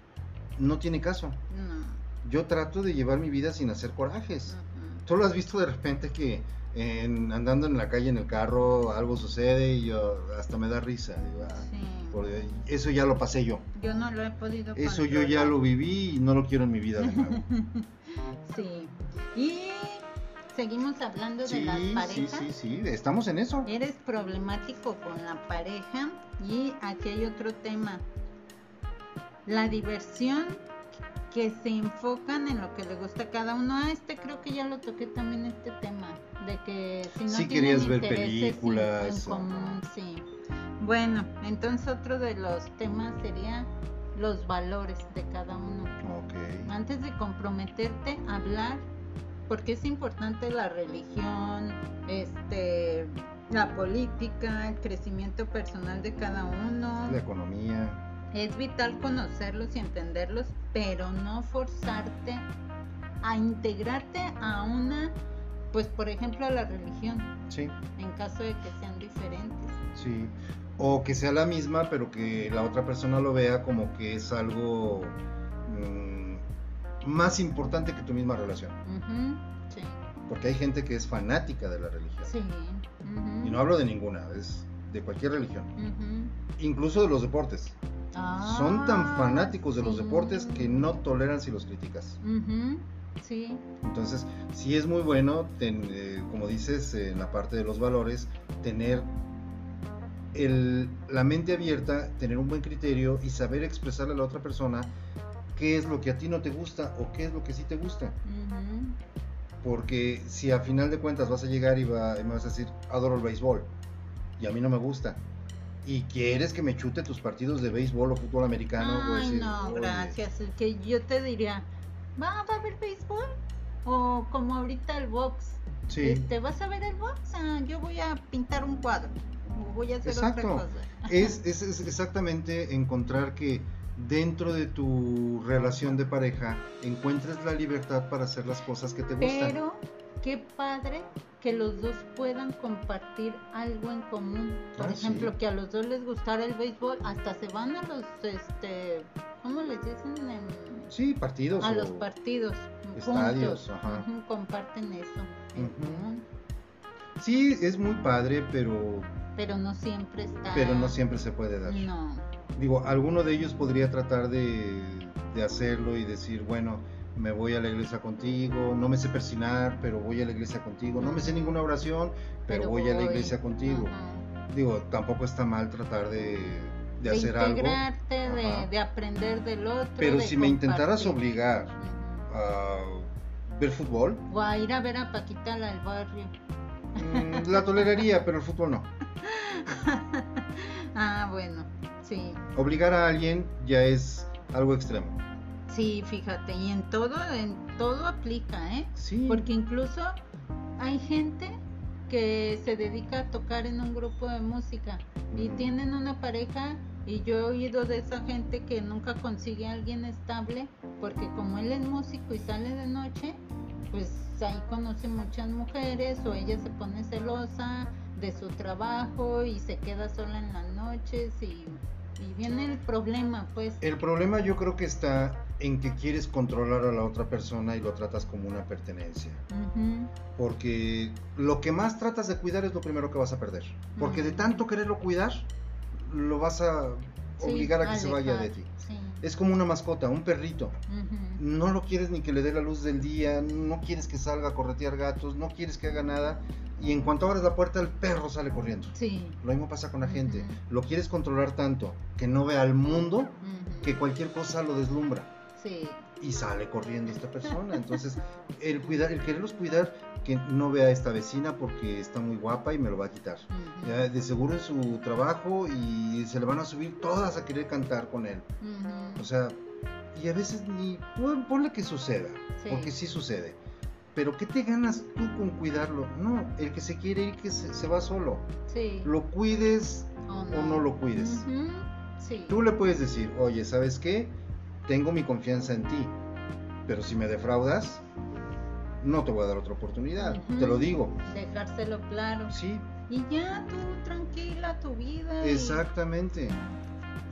no tiene caso. No. Yo trato de llevar mi vida sin hacer corajes. Ujú. Tú lo has visto de repente que en- andando en la calle en el carro algo sucede y yo hasta me da risa. digo, "Ah, Sí. por- eso ya lo pasé yo. Yo no lo he podido Eso yo ya lo viví y no lo quiero en mi vida de nuevo. Sí. Y seguimos hablando de Sí, las sí, parejas. sí, sí, estamos en eso. Eres problemático con la pareja y aquí hay otro tema. La diversión que se enfocan en lo que le gusta a cada uno. Ah, este creo que ya lo toqué también este tema de que si no Sí querías ver películas, en común, sí. Bueno, entonces otro de los temas sería los valores de cada uno. Ok. Antes de comprometerte, hablar porque es importante la religión, este, la política, el crecimiento personal de cada uno. La economía. Es vital conocerlos y entenderlos, pero no forzarte a integrarte a una, pues por ejemplo a la religión, Sí, en caso de que sean diferentes. sí. O que sea la misma, pero que la otra persona lo vea como que es algo mm, más importante que tu misma relación. Sí, Porque hay gente que es fanática de la religión. sí. Y no hablo de ninguna, es de cualquier religión. Incluso de los deportes. Son tan Ah, fanáticos de los deportes que no toleran si los criticas. Sí, Entonces, sí es muy bueno, ten- eh, como dices, en la parte de los valores, tener el- la mente abierta, tener un buen criterio y saber expresarle a la otra persona qué es lo que a ti no te gusta o qué es lo que sí te gusta. Porque si a final de cuentas vas a llegar y, va- y me vas a decir, adoro el béisbol y a mí no me gusta. Y quieres que me chute tus partidos de béisbol o fútbol americano, Ay, decir, no, "Oye, gracias. Es que yo te diría, ¿va, va a haber béisbol? O como ahorita el box. Sí, Este, ¿Vas a ver el box? Ah, yo voy a pintar un cuadro. Voy a hacer Exacto. otra cosa. es, es- es exactamente encontrar que dentro de tu relación de pareja encuentres la libertad para hacer las cosas que te gustan. Pero qué padre que los dos puedan compartir algo en común. Por Ah, ejemplo, sí. que a los dos les gustara el béisbol, hasta se van a los, este, ¿cómo les dicen? En- Sí, partidos. a los partidos. estadios, juntos. ajá. Comparten eso. Sí, es muy padre, pero, Pero no siempre está. pero no siempre se puede dar. No. Digo, alguno de ellos podría tratar de, de hacerlo y decir, bueno, me voy a la iglesia contigo, no me sé persinar, pero voy a la iglesia contigo, no me sé ninguna oración, pero, voy, a la iglesia contigo. Ajá. Digo, tampoco está mal tratar de, de De, hacer algo, integrarte, de, de aprender del otro. pero si me intentaras obligar a ver fútbol, O a ir a ver a Paquita al barrio. Mm, la toleraría, pero el fútbol no. Ah, bueno, sí. Obligar a alguien ya es algo extremo. Sí, fíjate, y en todo, en todo aplica, ¿eh? Sí, Porque incluso hay gente que se dedica a tocar en un grupo de música y Ujú. tienen una pareja y yo he oído de esa gente que nunca consigue a alguien estable porque como él es músico y sale de noche, pues ahí conoce muchas mujeres o ella se pone celosa de su trabajo y se queda sola en las noches y, y viene el problema pues. El problema yo creo que está en que quieres controlar a la otra persona y lo tratas como una pertenencia. Porque lo que más tratas de cuidar es lo primero que vas a perder. Porque de tanto quererlo cuidar, lo vas a sí, obligar a que se vaya de ti. Sí, Es como una mascota, un perrito. No lo quieres ni que le dé la luz del día, no quieres que salga a corretear gatos, no quieres que haga nada. Y en cuanto abres la puerta, el perro sale corriendo. Sí. Lo mismo pasa con la gente. Lo quieres controlar tanto que no vea al mundo que cualquier cosa lo deslumbra. Sí. y sale corriendo esta persona. Entonces, el cuidar, el quererlos cuidar, que no vea a esta vecina porque está muy guapa y me lo va a quitar. de seguro es su trabajo y se le van a subir todas a querer cantar con él. ujú, O sea, y a veces ni pon- ponle que suceda, Sí. porque sí sucede. Pero ¿qué te ganas tú con cuidarlo? No, el que se quiere ir que se, se va solo. sí. Lo cuides o no lo cuides. Ujú, Sí. Tú le puedes decir, oye, ¿sabes qué? Tengo mi confianza en ti, pero si me defraudas, no te voy a dar otra oportunidad, te lo digo. Dejárselo claro. Sí, Y ya tú tranquila tu vida. exactamente.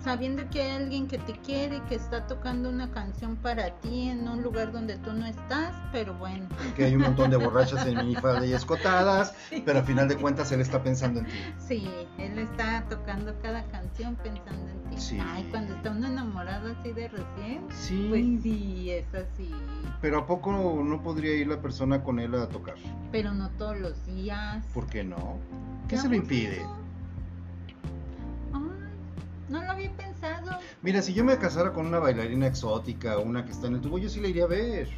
Sabiendo que hay alguien que te quiere y que está tocando una canción para ti en un lugar donde tú no estás, pero bueno. Que hay un montón de borrachas en minifalda y escotadas, pero al final de cuentas él está pensando en ti. Sí, él está tocando cada canción pensando en ti. Sí. Ay, cuando está uno enamorado así de recién, Sí, pues sí, es así. pero ¿a poco no podría ir la persona con él a tocar? Pero no todos los días. ¿Por qué no? ¿Qué se lo impide? No lo había pensado. Mira, si yo me casara con una bailarina exótica, una que está en el tubo, yo sí la iría a ver.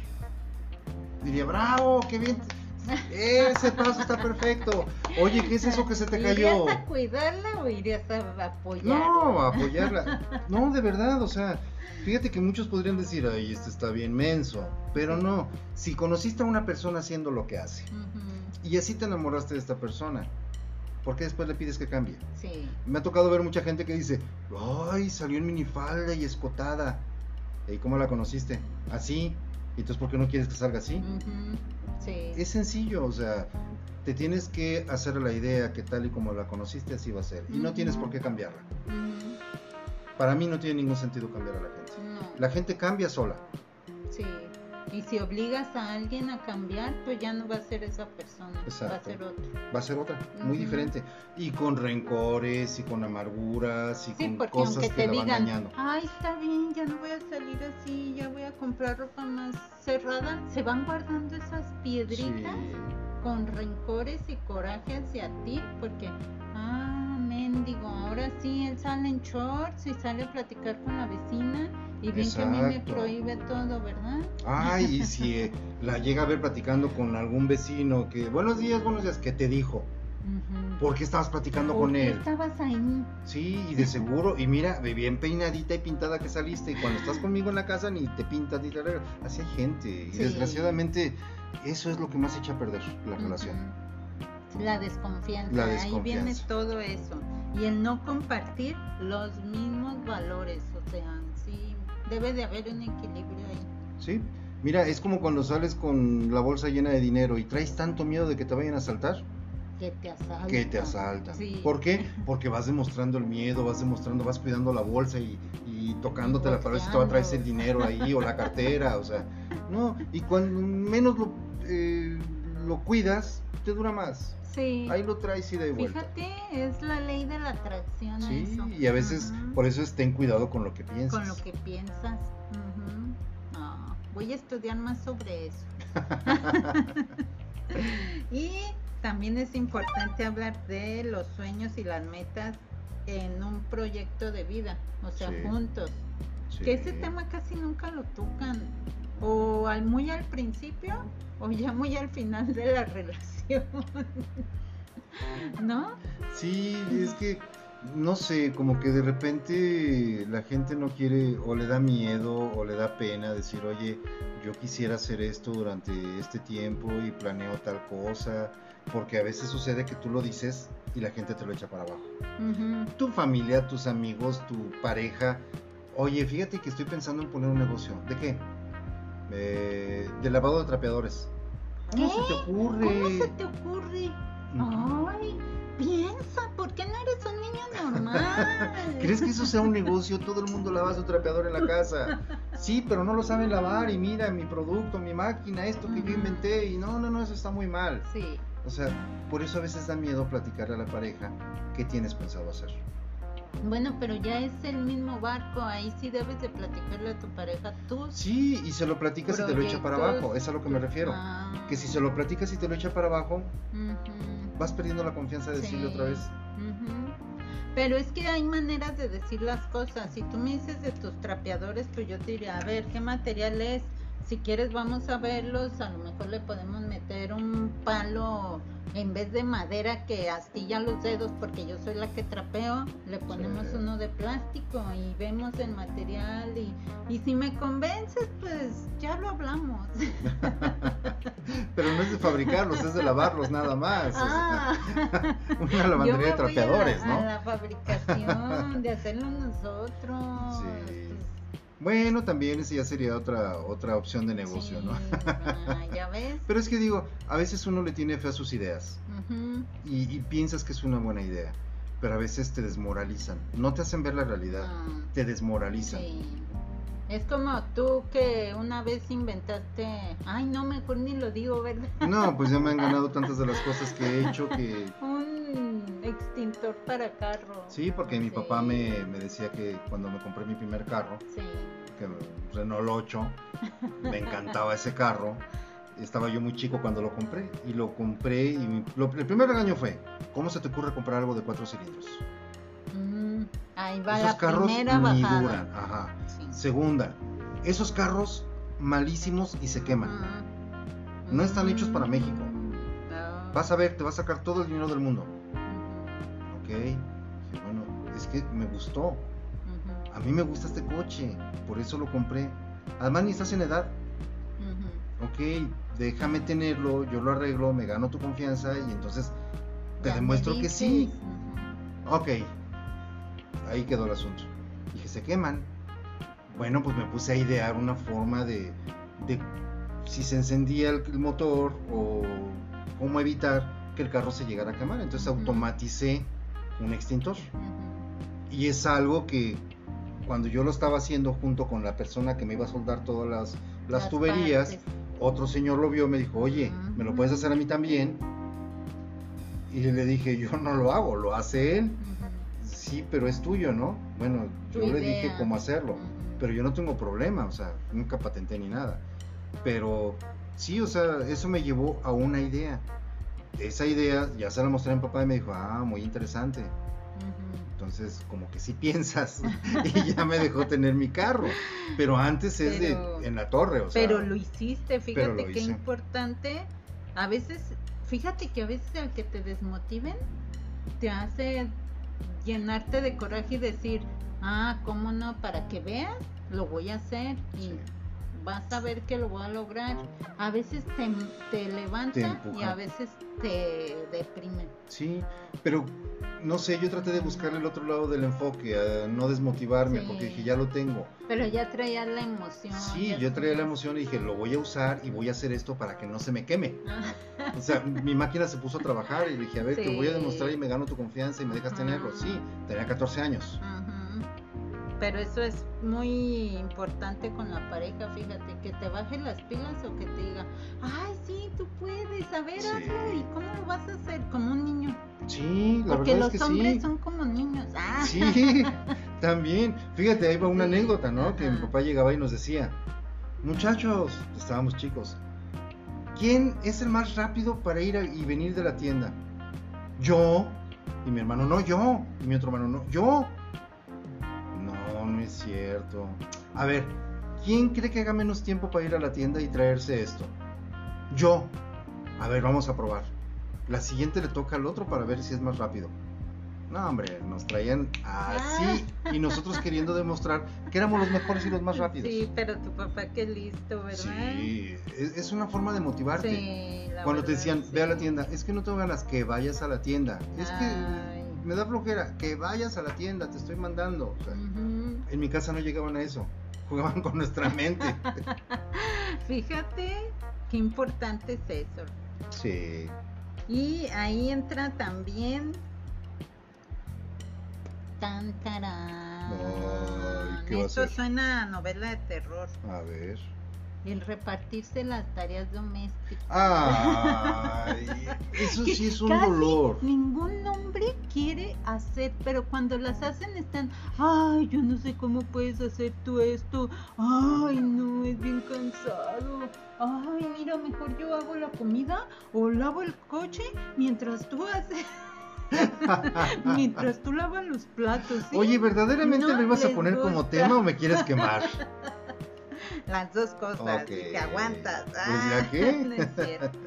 Diría, bravo, qué bien. Ese paso está perfecto. Oye, ¿qué es eso que se te ¿Irías cayó? a cuidarla o irías a apoyarla? No, a apoyarla. No, de verdad, o sea, fíjate que muchos podrían decir, ay, este está bien menso. Pero no, si conociste a una persona haciendo lo que hace y así te enamoraste de esta persona, ¿por qué después le pides que cambie? Sí. Me ha tocado ver mucha gente que dice, ay, salió en minifalda y escotada. ¿Y cómo la conociste? Así. ¿Y entonces por qué no quieres que salga así? Sí. Es sencillo, o sea, te tienes que hacer la idea que tal y como la conociste así va a ser. Y no tienes por qué cambiarla. Para mí no tiene ningún sentido cambiar a la gente. No. La gente cambia sola. Sí. Y si obligas a alguien a cambiar, pues ya no va a ser esa persona, va a Exacto. ser otro. Va a ser otra, muy diferente. Y con rencores, y con amarguras, y Sí, con porque cosas aunque que te la van digan, dañando. ay, está bien, ya no voy a salir así, ya voy a comprar ropa más cerrada, se van guardando esas piedritas con rencores y coraje hacia ti, porque, mendigo, ahora sí, él sale en shorts y sale a platicar con la vecina y bien que a mí me prohíbe todo, ¿verdad? Ay, y si eh, la llega a ver platicando con algún vecino que, buenos días, buenos días, ¿qué te dijo? Ujú. ¿Por qué estabas platicando ¿Por con qué él? estabas ahí? Sí, y de seguro, y mira, bien peinadita y pintada que saliste, y cuando estás conmigo en la casa ni te pintas ni te arreglas. Así hay gente, y Sí. desgraciadamente eso es lo que más echa a perder la relación. La desconfianza, La ahí viene todo eso. Y el no compartir los mismos valores, o sea, sí, debe de haber un equilibrio ahí. Sí, mira, es como cuando sales con la bolsa llena de dinero y traes tanto miedo de que te vayan a asaltar, Que te asaltan. que te asaltan. Sí. ¿Por qué? Porque vas demostrando el miedo, vas demostrando, vas cuidando la bolsa y, y tocándotela para ver si te traes el dinero ahí o la cartera, o sea, no, y cuando menos lo, eh, lo cuidas, te dura más. Sí. Ahí lo traes y de vuelta. Fíjate, es la ley de la atracción. Sí, eso. y a veces, por eso es ten cuidado con lo que piensas. Con lo que piensas. Ah, voy a estudiar más sobre eso. y también es importante hablar de los sueños y las metas en un proyecto de vida, o sea, Sí. juntos. Sí. Que ese tema casi nunca lo tocan, o al muy al principio, o ya muy al final de la relación. ¿No? Sí, es que no sé, como que de repente la gente no quiere o le da miedo o le da pena decir, oye, yo quisiera hacer esto durante este tiempo y planeo tal cosa, porque a veces sucede que tú lo dices y la gente te lo echa para abajo. Tu familia, tus amigos, tu pareja, oye, fíjate que estoy pensando en poner un negocio. ¿De qué? Eh, de lavado de trapeadores. ¿Cómo ¿Qué? se te ocurre? ¿Cómo se te ocurre? Ay, piensa, ¿por qué no eres un niño normal? ¿Crees que eso sea un negocio? Todo el mundo lava su trapeador en la casa. Sí, pero no lo saben lavar y mira mi producto, mi máquina, esto que yo inventé y no, no, no, eso está muy mal. Sí, O sea, por eso a veces da miedo platicarle a la pareja qué tienes pensado hacer. Bueno, pero ya es el mismo barco, ahí sí debes de platicarle a tu pareja tus Sí, y se lo platicas y te lo echa para abajo, es a lo que me refiero. Ah, Que si se lo platicas y te lo echa para abajo, vas perdiendo la confianza de decirle sí, otra vez. ujú. Pero es que hay maneras de decir las cosas. Si tú me dices de tus trapeadores, pues yo te diría, a ver, ¿qué material es? Si quieres vamos a verlos, a lo mejor le podemos meter un palo en vez de madera que astilla los dedos, porque yo soy la que trapeo, le ponemos Sí. uno de plástico y vemos el material y, y si me convences, pues ya lo hablamos. Pero no es de fabricarlos, es de lavarlos nada más. Ah. una lavandería de voy a la- trapeadores, a ¿no? la fabricación, de hacerlo nosotros. Sí. Bueno, también esa ya sería otra otra opción de negocio, sí, ¿no? ah, ya ves. Pero es que digo, a veces uno le tiene fe a sus ideas Ujú, y, y piensas que es una buena idea, pero a veces te desmoralizan. No te hacen ver la realidad, ah, te desmoralizan. sí. Es como tú que una vez inventaste, ay no, mejor ni lo digo, ¿verdad? No, pues ya me han ganado tantas de las cosas que he hecho que... Un extintor para carro. Sí, porque mi Sí, papá me, me decía que cuando me compré mi primer carro, Sí. que Renault 8, me encantaba ese carro. Estaba yo muy chico cuando lo compré y lo compré y mi- lo- el primer regaño fue, ¿cómo se te ocurre comprar algo de cuatro cilindros? Mm, ahí va Esos la carros primera ni bajada. duran, ajá. Sí. Segunda, esos carros malísimos y se queman. No están hechos para México. Vas a ver, te va a sacar todo el dinero del mundo. Ok. Dije, bueno, es que me gustó. A mí me gusta este coche, por eso lo compré. Además, ni estás en edad. Ok, déjame tenerlo, yo lo arreglo, me gano tu confianza y entonces te Ya demuestro que sí. Ok, ahí quedó el asunto. Dije, se queman. Bueno, pues me puse a idear una forma de, de si se encendía el, el motor o cómo evitar que el carro se llegara a quemar. Entonces automaticé un extintor. Y es algo que cuando yo lo estaba haciendo junto con la persona que me iba a soldar todas las, las tuberías, partes. otro señor lo vio, me dijo, oye, ¿me lo puedes hacer a mí también? Y le dije, yo no lo hago, lo hace él. Sí, pero es tuyo, ¿no? Bueno, yo le idea. dije cómo hacerlo, pero yo no tengo problema, o sea, nunca patenté ni nada. Pero sí, o sea, eso me llevó a una idea. Esa idea ya se la mostré a mi papá y me dijo, ah, muy interesante. Entonces, como que sí piensas. y ya me dejó tener mi carro. Pero antes es de en la torre, o sea. Pero lo hiciste, fíjate qué importante. A veces, fíjate que a veces el que te desmotiven te hace llenarte de coraje y decir, ah, ¿cómo no? Para que veas, lo voy a hacer y Sí. vas a ver que lo voy a lograr. A veces te, te levanta y a veces te deprime. Sí, pero no sé, yo traté de buscar el otro lado del enfoque, a no desmotivarme, Sí. porque dije, ya lo tengo. Pero ya traías la emoción. Sí, yo traía la emoción y dije, lo voy a usar y voy a hacer esto para que no se me queme. Ah, O sea, mi máquina se puso a trabajar y dije, a ver, te voy a demostrar y me gano tu confianza y me dejas Ajá. tenerlo. Sí, tenía 14 años. Ujú. Pero eso es muy importante con la pareja, fíjate, que te baje las pilas o que te diga, ay, sí, tú puedes, a ver, Sí. hazlo, ¿y cómo lo vas a hacer? Como un niño. Sí, la Porque verdad los es que hombres sí. son como niños. Ah. Sí, también. Fíjate, ahí va una Sí, anécdota, ¿no? Que mi papá llegaba y nos decía, muchachos, estábamos chicos, ¿quién es el más rápido para ir a- y venir de la tienda? Yo. Y mi hermano, no, yo. Y mi otro hermano, no, yo. No, no es cierto. A ver, ¿quién cree que haga menos tiempo para ir a la tienda y traerse esto? Yo. A ver, vamos a probar. La siguiente le toca al otro para ver si es más rápido. No, hombre, nos traían así y nosotros queriendo demostrar que éramos los mejores y los más rápidos. Sí, pero tu papá qué listo, ¿verdad? Sí, es, es una forma de motivarte. Sí, la Cuando te decían, ve a la tienda, es que no tengo ganas, que vayas a la tienda. Es que. Me da flojera, que vayas a la tienda, te estoy mandando. O sea, Ujú. en mi casa no llegaban a eso, jugaban con nuestra mente. Fíjate qué importante es eso. Sí, Y ahí entra también. Tan tarán. Ay, ¿qué Esto suena a novela de terror. a ver. El repartirse las tareas domésticas. Ay, eso sí es un casi dolor. Ningún hombre quiere hacer, pero cuando las hacen están, ay, yo no sé cómo puedes hacer tú esto, ay, no, es bien cansado, ay, mira, mejor yo hago la comida o lavo el coche mientras tú haces, mientras tú lavas los platos. ¿sí? Oye, ¿verdaderamente No lo ibas a poner como tema o me quieres quemar? Las dos cosas, Ok. y te aguantas. Pues, Ah, ¿ya qué? no es cierto.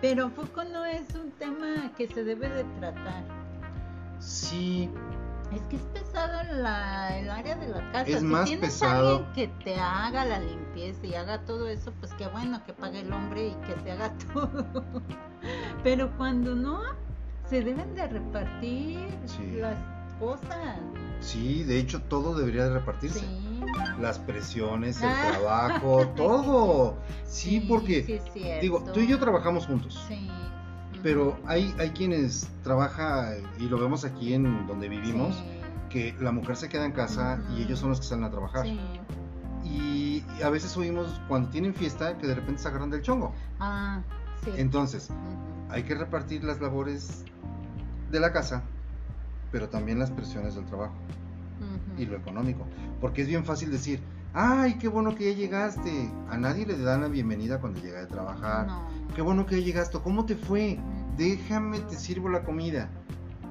Pero ¿a poco no es un tema que se debe de tratar? Sí, Es que es pesado la, el área de la casa. Es si más tienes pesado. alguien que te haga la limpieza y haga todo eso, pues qué bueno que pague el hombre y que se haga todo. Pero cuando no, se deben de repartir Sí. las cosas. sí, de hecho todo debería de repartirse. Sí. Las presiones, el Ah. trabajo, todo. Sí, porque, sí digo, tú y yo trabajamos juntos. Sí. Pero hay, hay quienes trabaja y lo vemos aquí en donde vivimos, Sí. que la mujer se queda en casa y ellos son los que salen a trabajar. Sí. Y, a veces oímos cuando tienen fiesta que de repente se agarran del chongo. Ah, sí. Entonces, hay que repartir las labores de la casa, pero también las presiones del trabajo. Y lo económico. Porque es bien fácil decir, ay, qué bueno que ya llegaste. A nadie le dan la bienvenida cuando llega de trabajar. No. Qué bueno que ya llegaste. ¿Cómo te fue? Déjame, te sirvo la comida.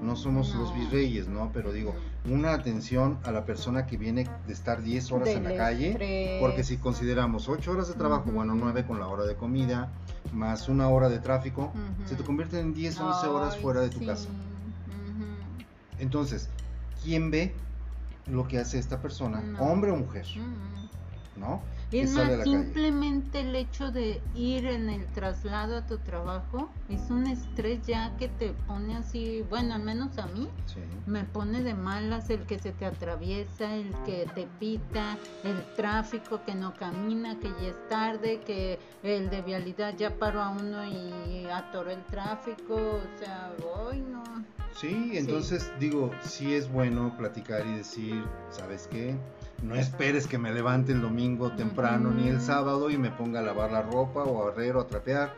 no somos los virreyes, ¿no? Pero digo, una atención a la persona que viene de estar 10 horas en la calle, estrés. porque si consideramos 8 horas de trabajo, bueno, 9 con la hora de comida, más una hora de tráfico, se te convierten en 10, 11 horas fuera de tu sí. casa. Entonces, ¿quién ve lo que hace esta persona, No. hombre o mujer? Ujú. ¿No? Es más, calle. simplemente el hecho de ir en el traslado a tu trabajo es un estrés ya que te pone así, bueno, al menos a mí, Sí. me pone de malas el que se te atraviesa, el que te pita, el tráfico que no camina, que ya es tarde, que el de vialidad ya paró a uno y atoró el tráfico, o sea, hoy no. Sí, entonces digo, sí es bueno platicar y decir, ¿sabes qué? No esperes que me levante el domingo temprano ni el sábado y me ponga a lavar la ropa o a barrer o a trapear,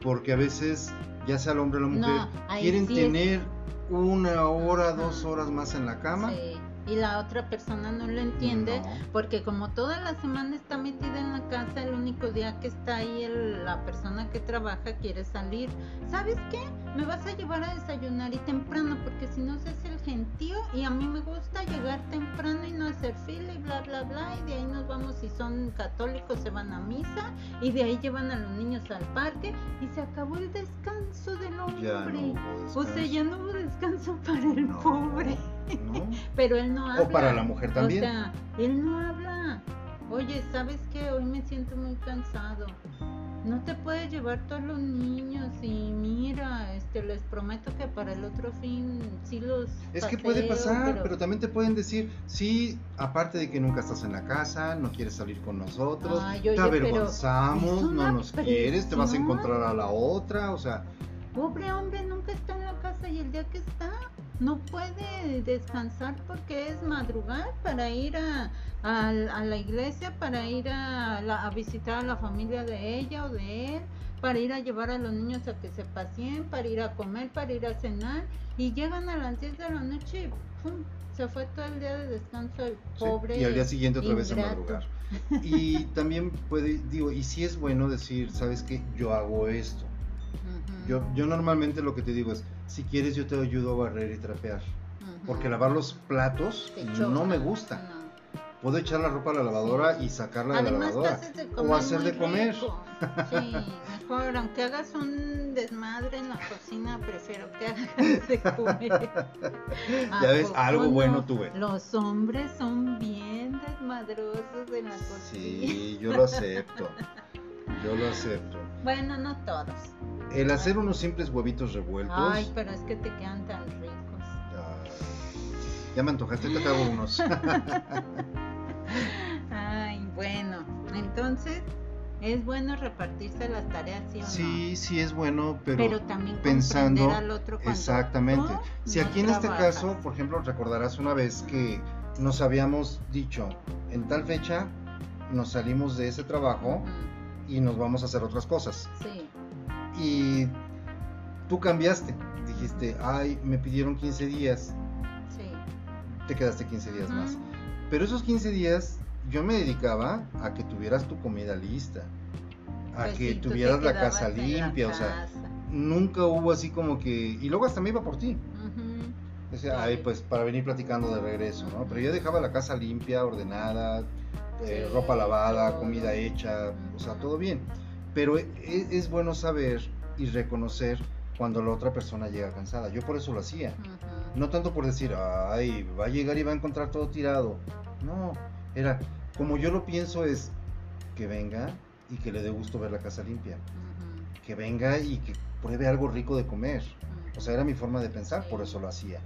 porque a veces, ya sea el hombre o la mujer, No, quieren sí es- tener una hora, dos horas más en la cama. Sí, Y la otra persona no lo entiende. No. Porque como toda la semana está metida en la casa, el único día que está ahí el- la persona que trabaja quiere salir. ¿Sabes qué? Me vas a llevar a desayunar y temprano, porque si no se hace el gentío y a mí me gusta llegar temprano y no hacer fila y bla, bla, bla. Y de ahí nos vamos, si son católicos se van a misa y de ahí llevan a los niños al parque y se acabó el descanso del hombre. No o sea, ya no hubo descanso para el No, pobre. ¿No? Pero él no habla. O para la mujer también. O sea, él no habla. Oye, ¿sabes qué? Hoy me siento muy cansado. No te puedes llevar todos los niños y mira, este, les prometo que para el otro fin sí los Es que puede pasar, pero... también te pueden decir, sí, aparte de que nunca estás en la casa, no quieres salir con nosotros, Ay, te oye, avergonzamos, no nos quieres, te vas a encontrar a la otra, o sea, Pobre hombre nunca está en la casa y el día que está no puede descansar porque es madrugar para ir a, a- a la iglesia, para ir a, la- a visitar a la familia de ella o de él, para ir a llevar a los niños a que se paseen, para ir a comer, para ir a cenar y llegan a las 10 de la noche y ¡pum! se fue todo el día de descanso el sí, pobre. y al día siguiente otra vez a madrugar. Y también puede, digo, y si es bueno decir, sabes que yo hago esto. Yo, yo normalmente lo que te digo es, si quieres yo te ayudo a barrer y trapear, porque lavar los platos no me gusta. No. Puedo echar la ropa a la lavadora y sacarla de la lavadora. haces de comer O hacer de comer. Sí, mejor, aunque hagas un desmadre en la cocina, prefiero que hagas de comer. ¿A Ya ves, algo no? bueno tuve. Los hombres son bien desmadrosos en la cocina. Sí, yo lo acepto. Yo lo acepto. Bueno, no todos. El hacer unos simples huevitos revueltos. Ay, pero es que te quedan tan ricos. ay, ya me antojaste, te hago unos. Ay, bueno, entonces es bueno repartirse las tareas, ¿sí o no? Sí, sí es bueno, pero, pero también pensando al otro exactamente. Si no aquí en este caso, por ejemplo, recordarás una vez que nos habíamos dicho, en tal fecha nos salimos de ese trabajo y nos vamos a hacer otras cosas. Sí, Y tú cambiaste. Dijiste, ay, me pidieron 15 días. sí. Te quedaste 15 días más. Pero esos 15 días yo me dedicaba a que tuvieras tu comida lista, a Pues que sí, tuvieras la casa la limpia, o sea, nunca hubo así como que... Y luego hasta me iba por ti. Decía, ay, pues para venir platicando de regreso, ¿no? Pero yo dejaba la casa limpia, ordenada, eh, ropa lavada, comida hecha, o sea, todo bien. Pero e- e- es bueno saber y reconocer cuando la otra persona llega cansada. Yo por eso lo hacía. No tanto por decir, ay, va a llegar y va a encontrar todo tirado. No, era, como yo lo pienso es que venga y que le dé gusto ver la casa limpia. Que venga y que pruebe algo rico de comer. O sea, era mi forma de pensar, por eso lo hacía.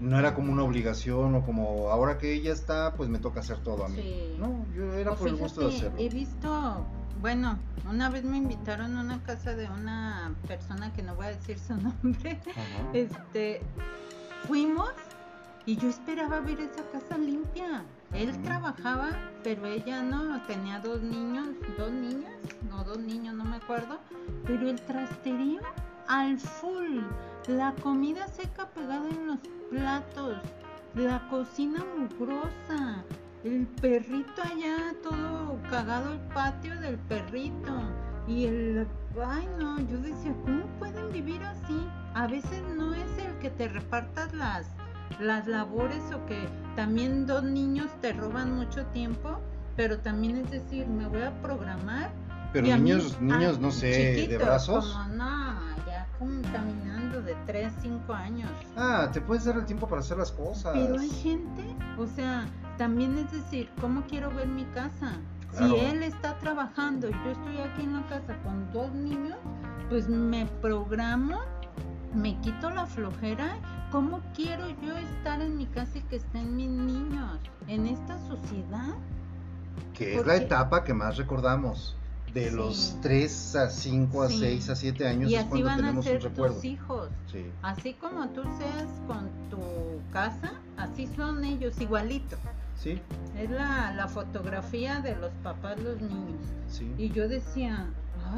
No era como una obligación o como ahora que ella está, pues me toca hacer todo a mí. Sí. No, yo era por el gusto de hacerlo. He visto, bueno, una vez me invitaron a una casa de una persona que no voy a decir su nombre. Ajá. Este, fuimos y yo esperaba ver esa casa limpia. Él trabajaba, pero ella no, tenía dos niños, dos niñas, no dos niños, no me acuerdo, pero el trasterío al full, la comida seca pegada en los platos, la cocina mugrosa, el perrito allá todo cagado el patio del perrito y el ay no, yo decía, ¿cómo pueden vivir así? A veces no es el que te repartas las, las labores o que también dos niños te roban mucho tiempo, pero también es decir, me voy a programar. Pero mí- niños, niños, no sé, de brazos. Como no, ya como caminando de 3, 5 años. Ah, te puedes dar el tiempo para hacer las cosas. Pero hay gente, o sea, también es decir, ¿cómo quiero ver mi casa? Claro. Si él está trabajando y yo estoy aquí en la casa con dos niños, pues me programo, me quito la flojera. ¿Cómo quiero yo estar en mi casa y que estén mis niños? En esta sociedad. Que es ¿Por la etapa que más recordamos. De Sí. los 3 a 5 a Sí. 6 a 7 años y es así cuando van a ser recuerdo. tus hijos. Sí. Así como tú seas con tu casa, así son ellos, igualito. Sí, Es la, la fotografía de los papás, los niños. sí. Y yo decía,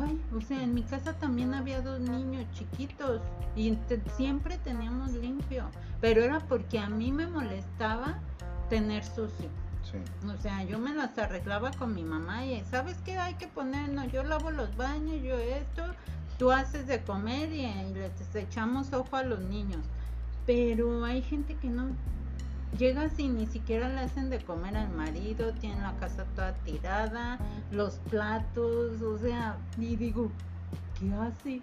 ay, o sea, en mi casa también había dos niños chiquitos y te- siempre teníamos limpio, pero era porque a mí me molestaba tener sucio. Sí. O sea, yo me las arreglaba con mi mamá y, ¿sabes qué hay que poner? No, yo lavo los baños, yo esto, tú haces de comer y, y les echamos ojo a los niños. Pero hay gente que no. Llegas y ni siquiera le hacen de comer al marido, tienen la casa toda tirada, los platos, o sea, y digo, ¿qué hace?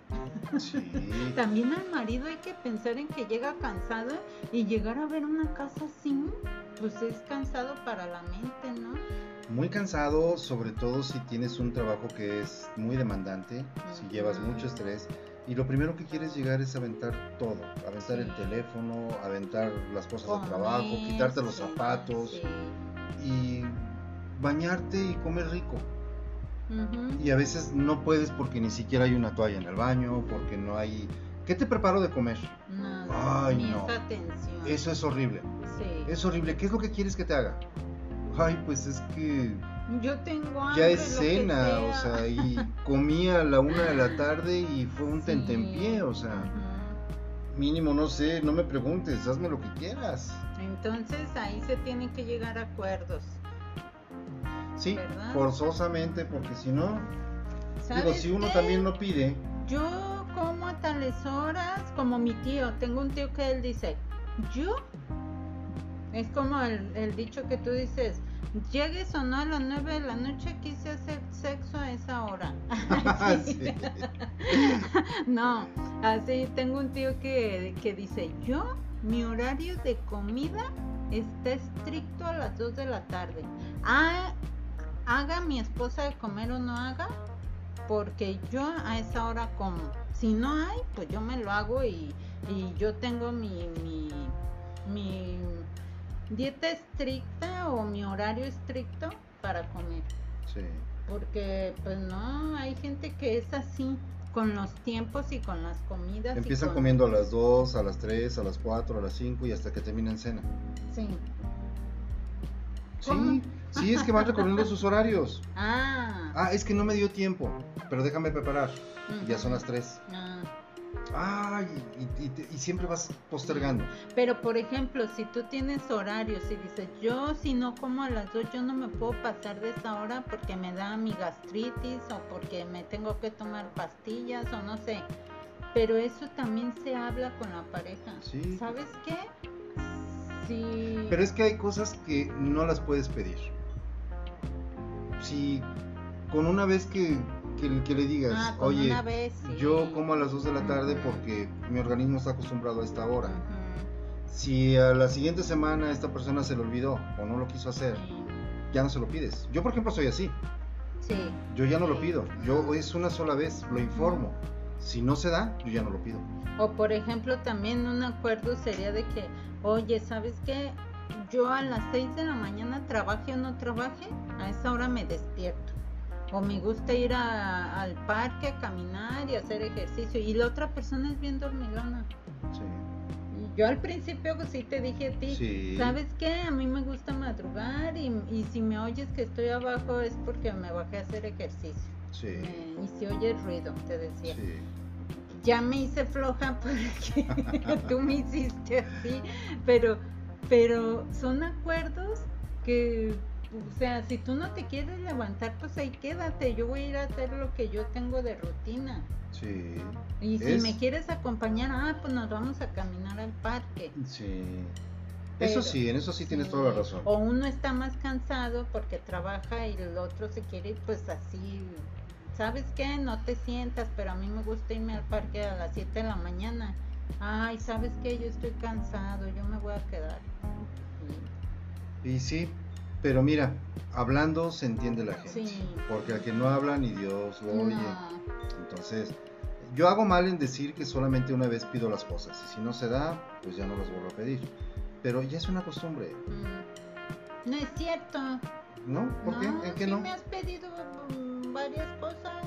Sí. También al marido hay que pensar en que llega cansado y llegar a ver una casa así, pues es cansado para la mente, ¿no? Muy cansado, sobre todo si tienes un trabajo que es muy demandante, si llevas mucho estrés. Y lo primero que quieres llegar es aventar todo, aventar el Sí. teléfono, aventar las cosas Comer, de trabajo, quitarte los zapatos sí. y bañarte y comer rico. Ujú. Y a veces no puedes porque ni siquiera hay una toalla en el baño, porque no hay... ¿Qué te preparo de comer? Nada, Ay, no. atención. Eso es horrible. Es horrible. ¿Qué es lo que quieres que te haga? Ay, pues es que Yo tengo hambre, ya es cena, o sea, y comí a la una de la tarde y fue un Sí. tentempié, o sea, mínimo, no sé, no me preguntes, hazme lo que quieras. Entonces ahí se tienen que llegar a acuerdos. Sí, ¿Verdad? forzosamente, porque si no, digo, ¿Sabes si uno qué? también lo pide, Yo como a tales horas, como mi tío, tengo un tío que él dice, yo, es como el, el dicho que tú dices, llegues o no a las 9 de la noche, quise hacer sexo a esa hora. Sí. No, así tengo un tío que, que dice, yo, mi horario de comida está estricto a las 2 de la tarde. Ah, haga mi esposa de comer o no haga, porque yo a esa hora como. Si no hay, pues yo me lo hago y, y yo tengo mi, mi, mi dieta estricta o mi horario estricto para comer. sí. Porque pues no, hay gente que es así, con los tiempos y con las comidas. Empiezan con- comiendo a las 2, a las 3, a las 4, a las 5 y hasta que terminan cena. Sí. Sí, ¿Cómo? sí, es que van recorriendo sus horarios. Ah. Ah, es que no me dio tiempo, pero déjame preparar. Ya son las 3. Ah. Ah, y, y- siempre vas postergando. Pero por ejemplo, si tú tienes horarios y dices, yo si no como a las 2, yo no me puedo pasar de esa hora porque me da mi gastritis o porque me tengo que tomar pastillas o no sé. Pero eso también se habla con la pareja. Sí. ¿Sabes qué? Sí. Pero es que hay cosas que no las puedes pedir. Si con una vez que, que- que le digas, Ah, oye, una vez, sí. yo como a las 2 de la tarde porque mi organismo está acostumbrado a esta hora. Si a la siguiente semana esta persona se le olvidó o no lo quiso hacer, ya no se lo pides. Yo, por ejemplo, soy así. Sí. Yo ya no lo pido. Yo es una sola vez, lo informo. Si no se da, yo ya no lo pido. O por ejemplo, también un acuerdo sería de que, oye, ¿sabes qué? Yo a las 6 de la mañana trabaje o no trabaje, a esa hora me despierto. O me gusta ir a- al parque a caminar y hacer ejercicio. Y la otra persona es bien dormilona. Sí. Yo al principio pues, sí te dije a ti, Sí. ¿sabes qué? A mí me gusta madrugar y, y si me oyes que estoy abajo es porque me bajé a hacer ejercicio. Sí. Eh, y si oyes ruido, te decía Sí. ya me hice floja porque tú me hiciste así, pero, pero son acuerdos que o sea, si tú no te quieres levantar, pues ahí quédate. Yo voy a ir a hacer lo que yo tengo de rutina. Sí. Y si Es- me quieres acompañar, ah, pues nos vamos a caminar al parque. Sí. Pero- eso sí, en eso sí tienes toda la razón. O uno está más cansado porque trabaja y el otro se quiere pues así. ¿Sabes qué? No te sientas, pero a mí me gusta irme al parque a las 7 de la mañana. Ay, ¿sabes qué? Yo estoy cansado, yo me voy a quedar. Y sí, pero mira, hablando se entiende la gente. Sí. Porque al que no habla ni Dios lo No. oye. Entonces, yo hago mal en decir que solamente una vez pido las cosas. Y si no se da, pues ya no las vuelvo a pedir. Pero ya es una costumbre, Mm. No es cierto. ¿no? ¿Por no, qué? ¿En qué sí no? me has pedido mm, varias cosas.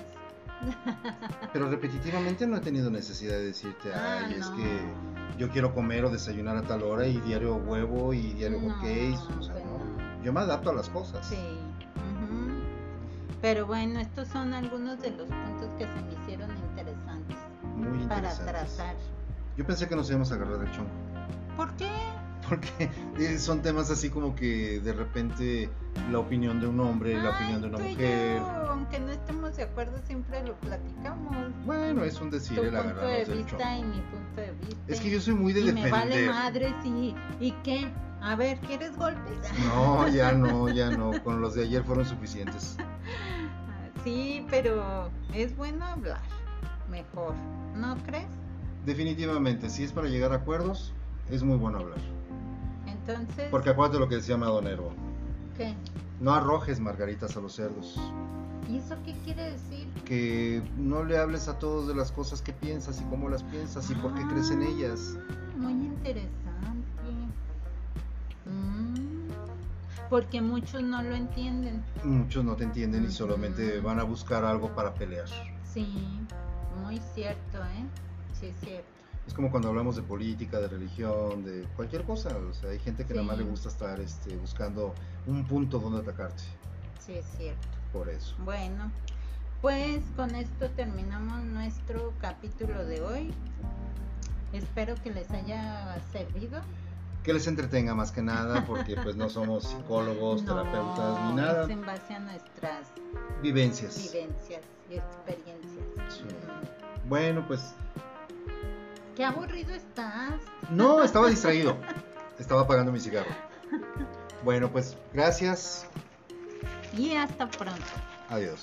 Pero repetitivamente no he tenido necesidad de decirte, Ah, ay, es que yo quiero comer o desayunar a tal hora y diario huevo y diario No, hot cakes. O sea, pues no. Yo me adapto a las cosas. Sí. Pero bueno, estos son algunos de los puntos que se me hicieron interesantes Muy para interesantes. tratar. Yo pensé que nos íbamos a agarrar del chonco. ¿Por qué? Porque eh, son temas así como que de repente la opinión de un hombre, la Ay, opinión de una tú y mujer. yo, aunque no estemos de acuerdo, siempre lo platicamos. Bueno, es un decir tu el punto de agarrarnos del chonco. vista y mi punto de vista. Es que yo soy muy de y me vale madres y, y qué. A ver, ¿quieres golpes? No, ya no, ya no. Con los de ayer fueron suficientes. Sí, pero es bueno hablar. Mejor, ¿no crees? Definitivamente, si es para llegar a acuerdos, es muy bueno hablar. Entonces, Porque acuérdate lo que decía Madonero. ¿qué? No arrojes margaritas a los cerdos. ¿Y eso qué quiere decir? Que no le hables a todos de las cosas que piensas y cómo las piensas y por qué crees en ellas. Ah, Muy interesante. Porque muchos no lo entienden. Muchos no te entienden y solamente van a buscar algo para pelear. Sí, muy cierto, ¿eh? Sí, es cierto. Es como cuando hablamos de política, de religión, de cualquier cosa. O sea, hay gente que nada más Sí. le gusta estar este, buscando un punto donde atacarte. Sí, es cierto. Por eso. Bueno, pues con esto terminamos nuestro capítulo de hoy. Espero que les haya servido. Que les entretenga más que nada, porque pues no somos psicólogos, No, terapeutas ni nada. Es en base a nuestras Vivencias. vivencias y experiencias. Sí. Bueno, pues Qué aburrido estás. no, estaba distraído. Estaba apagando mi cigarro. Bueno, pues gracias. Y hasta pronto. Adiós.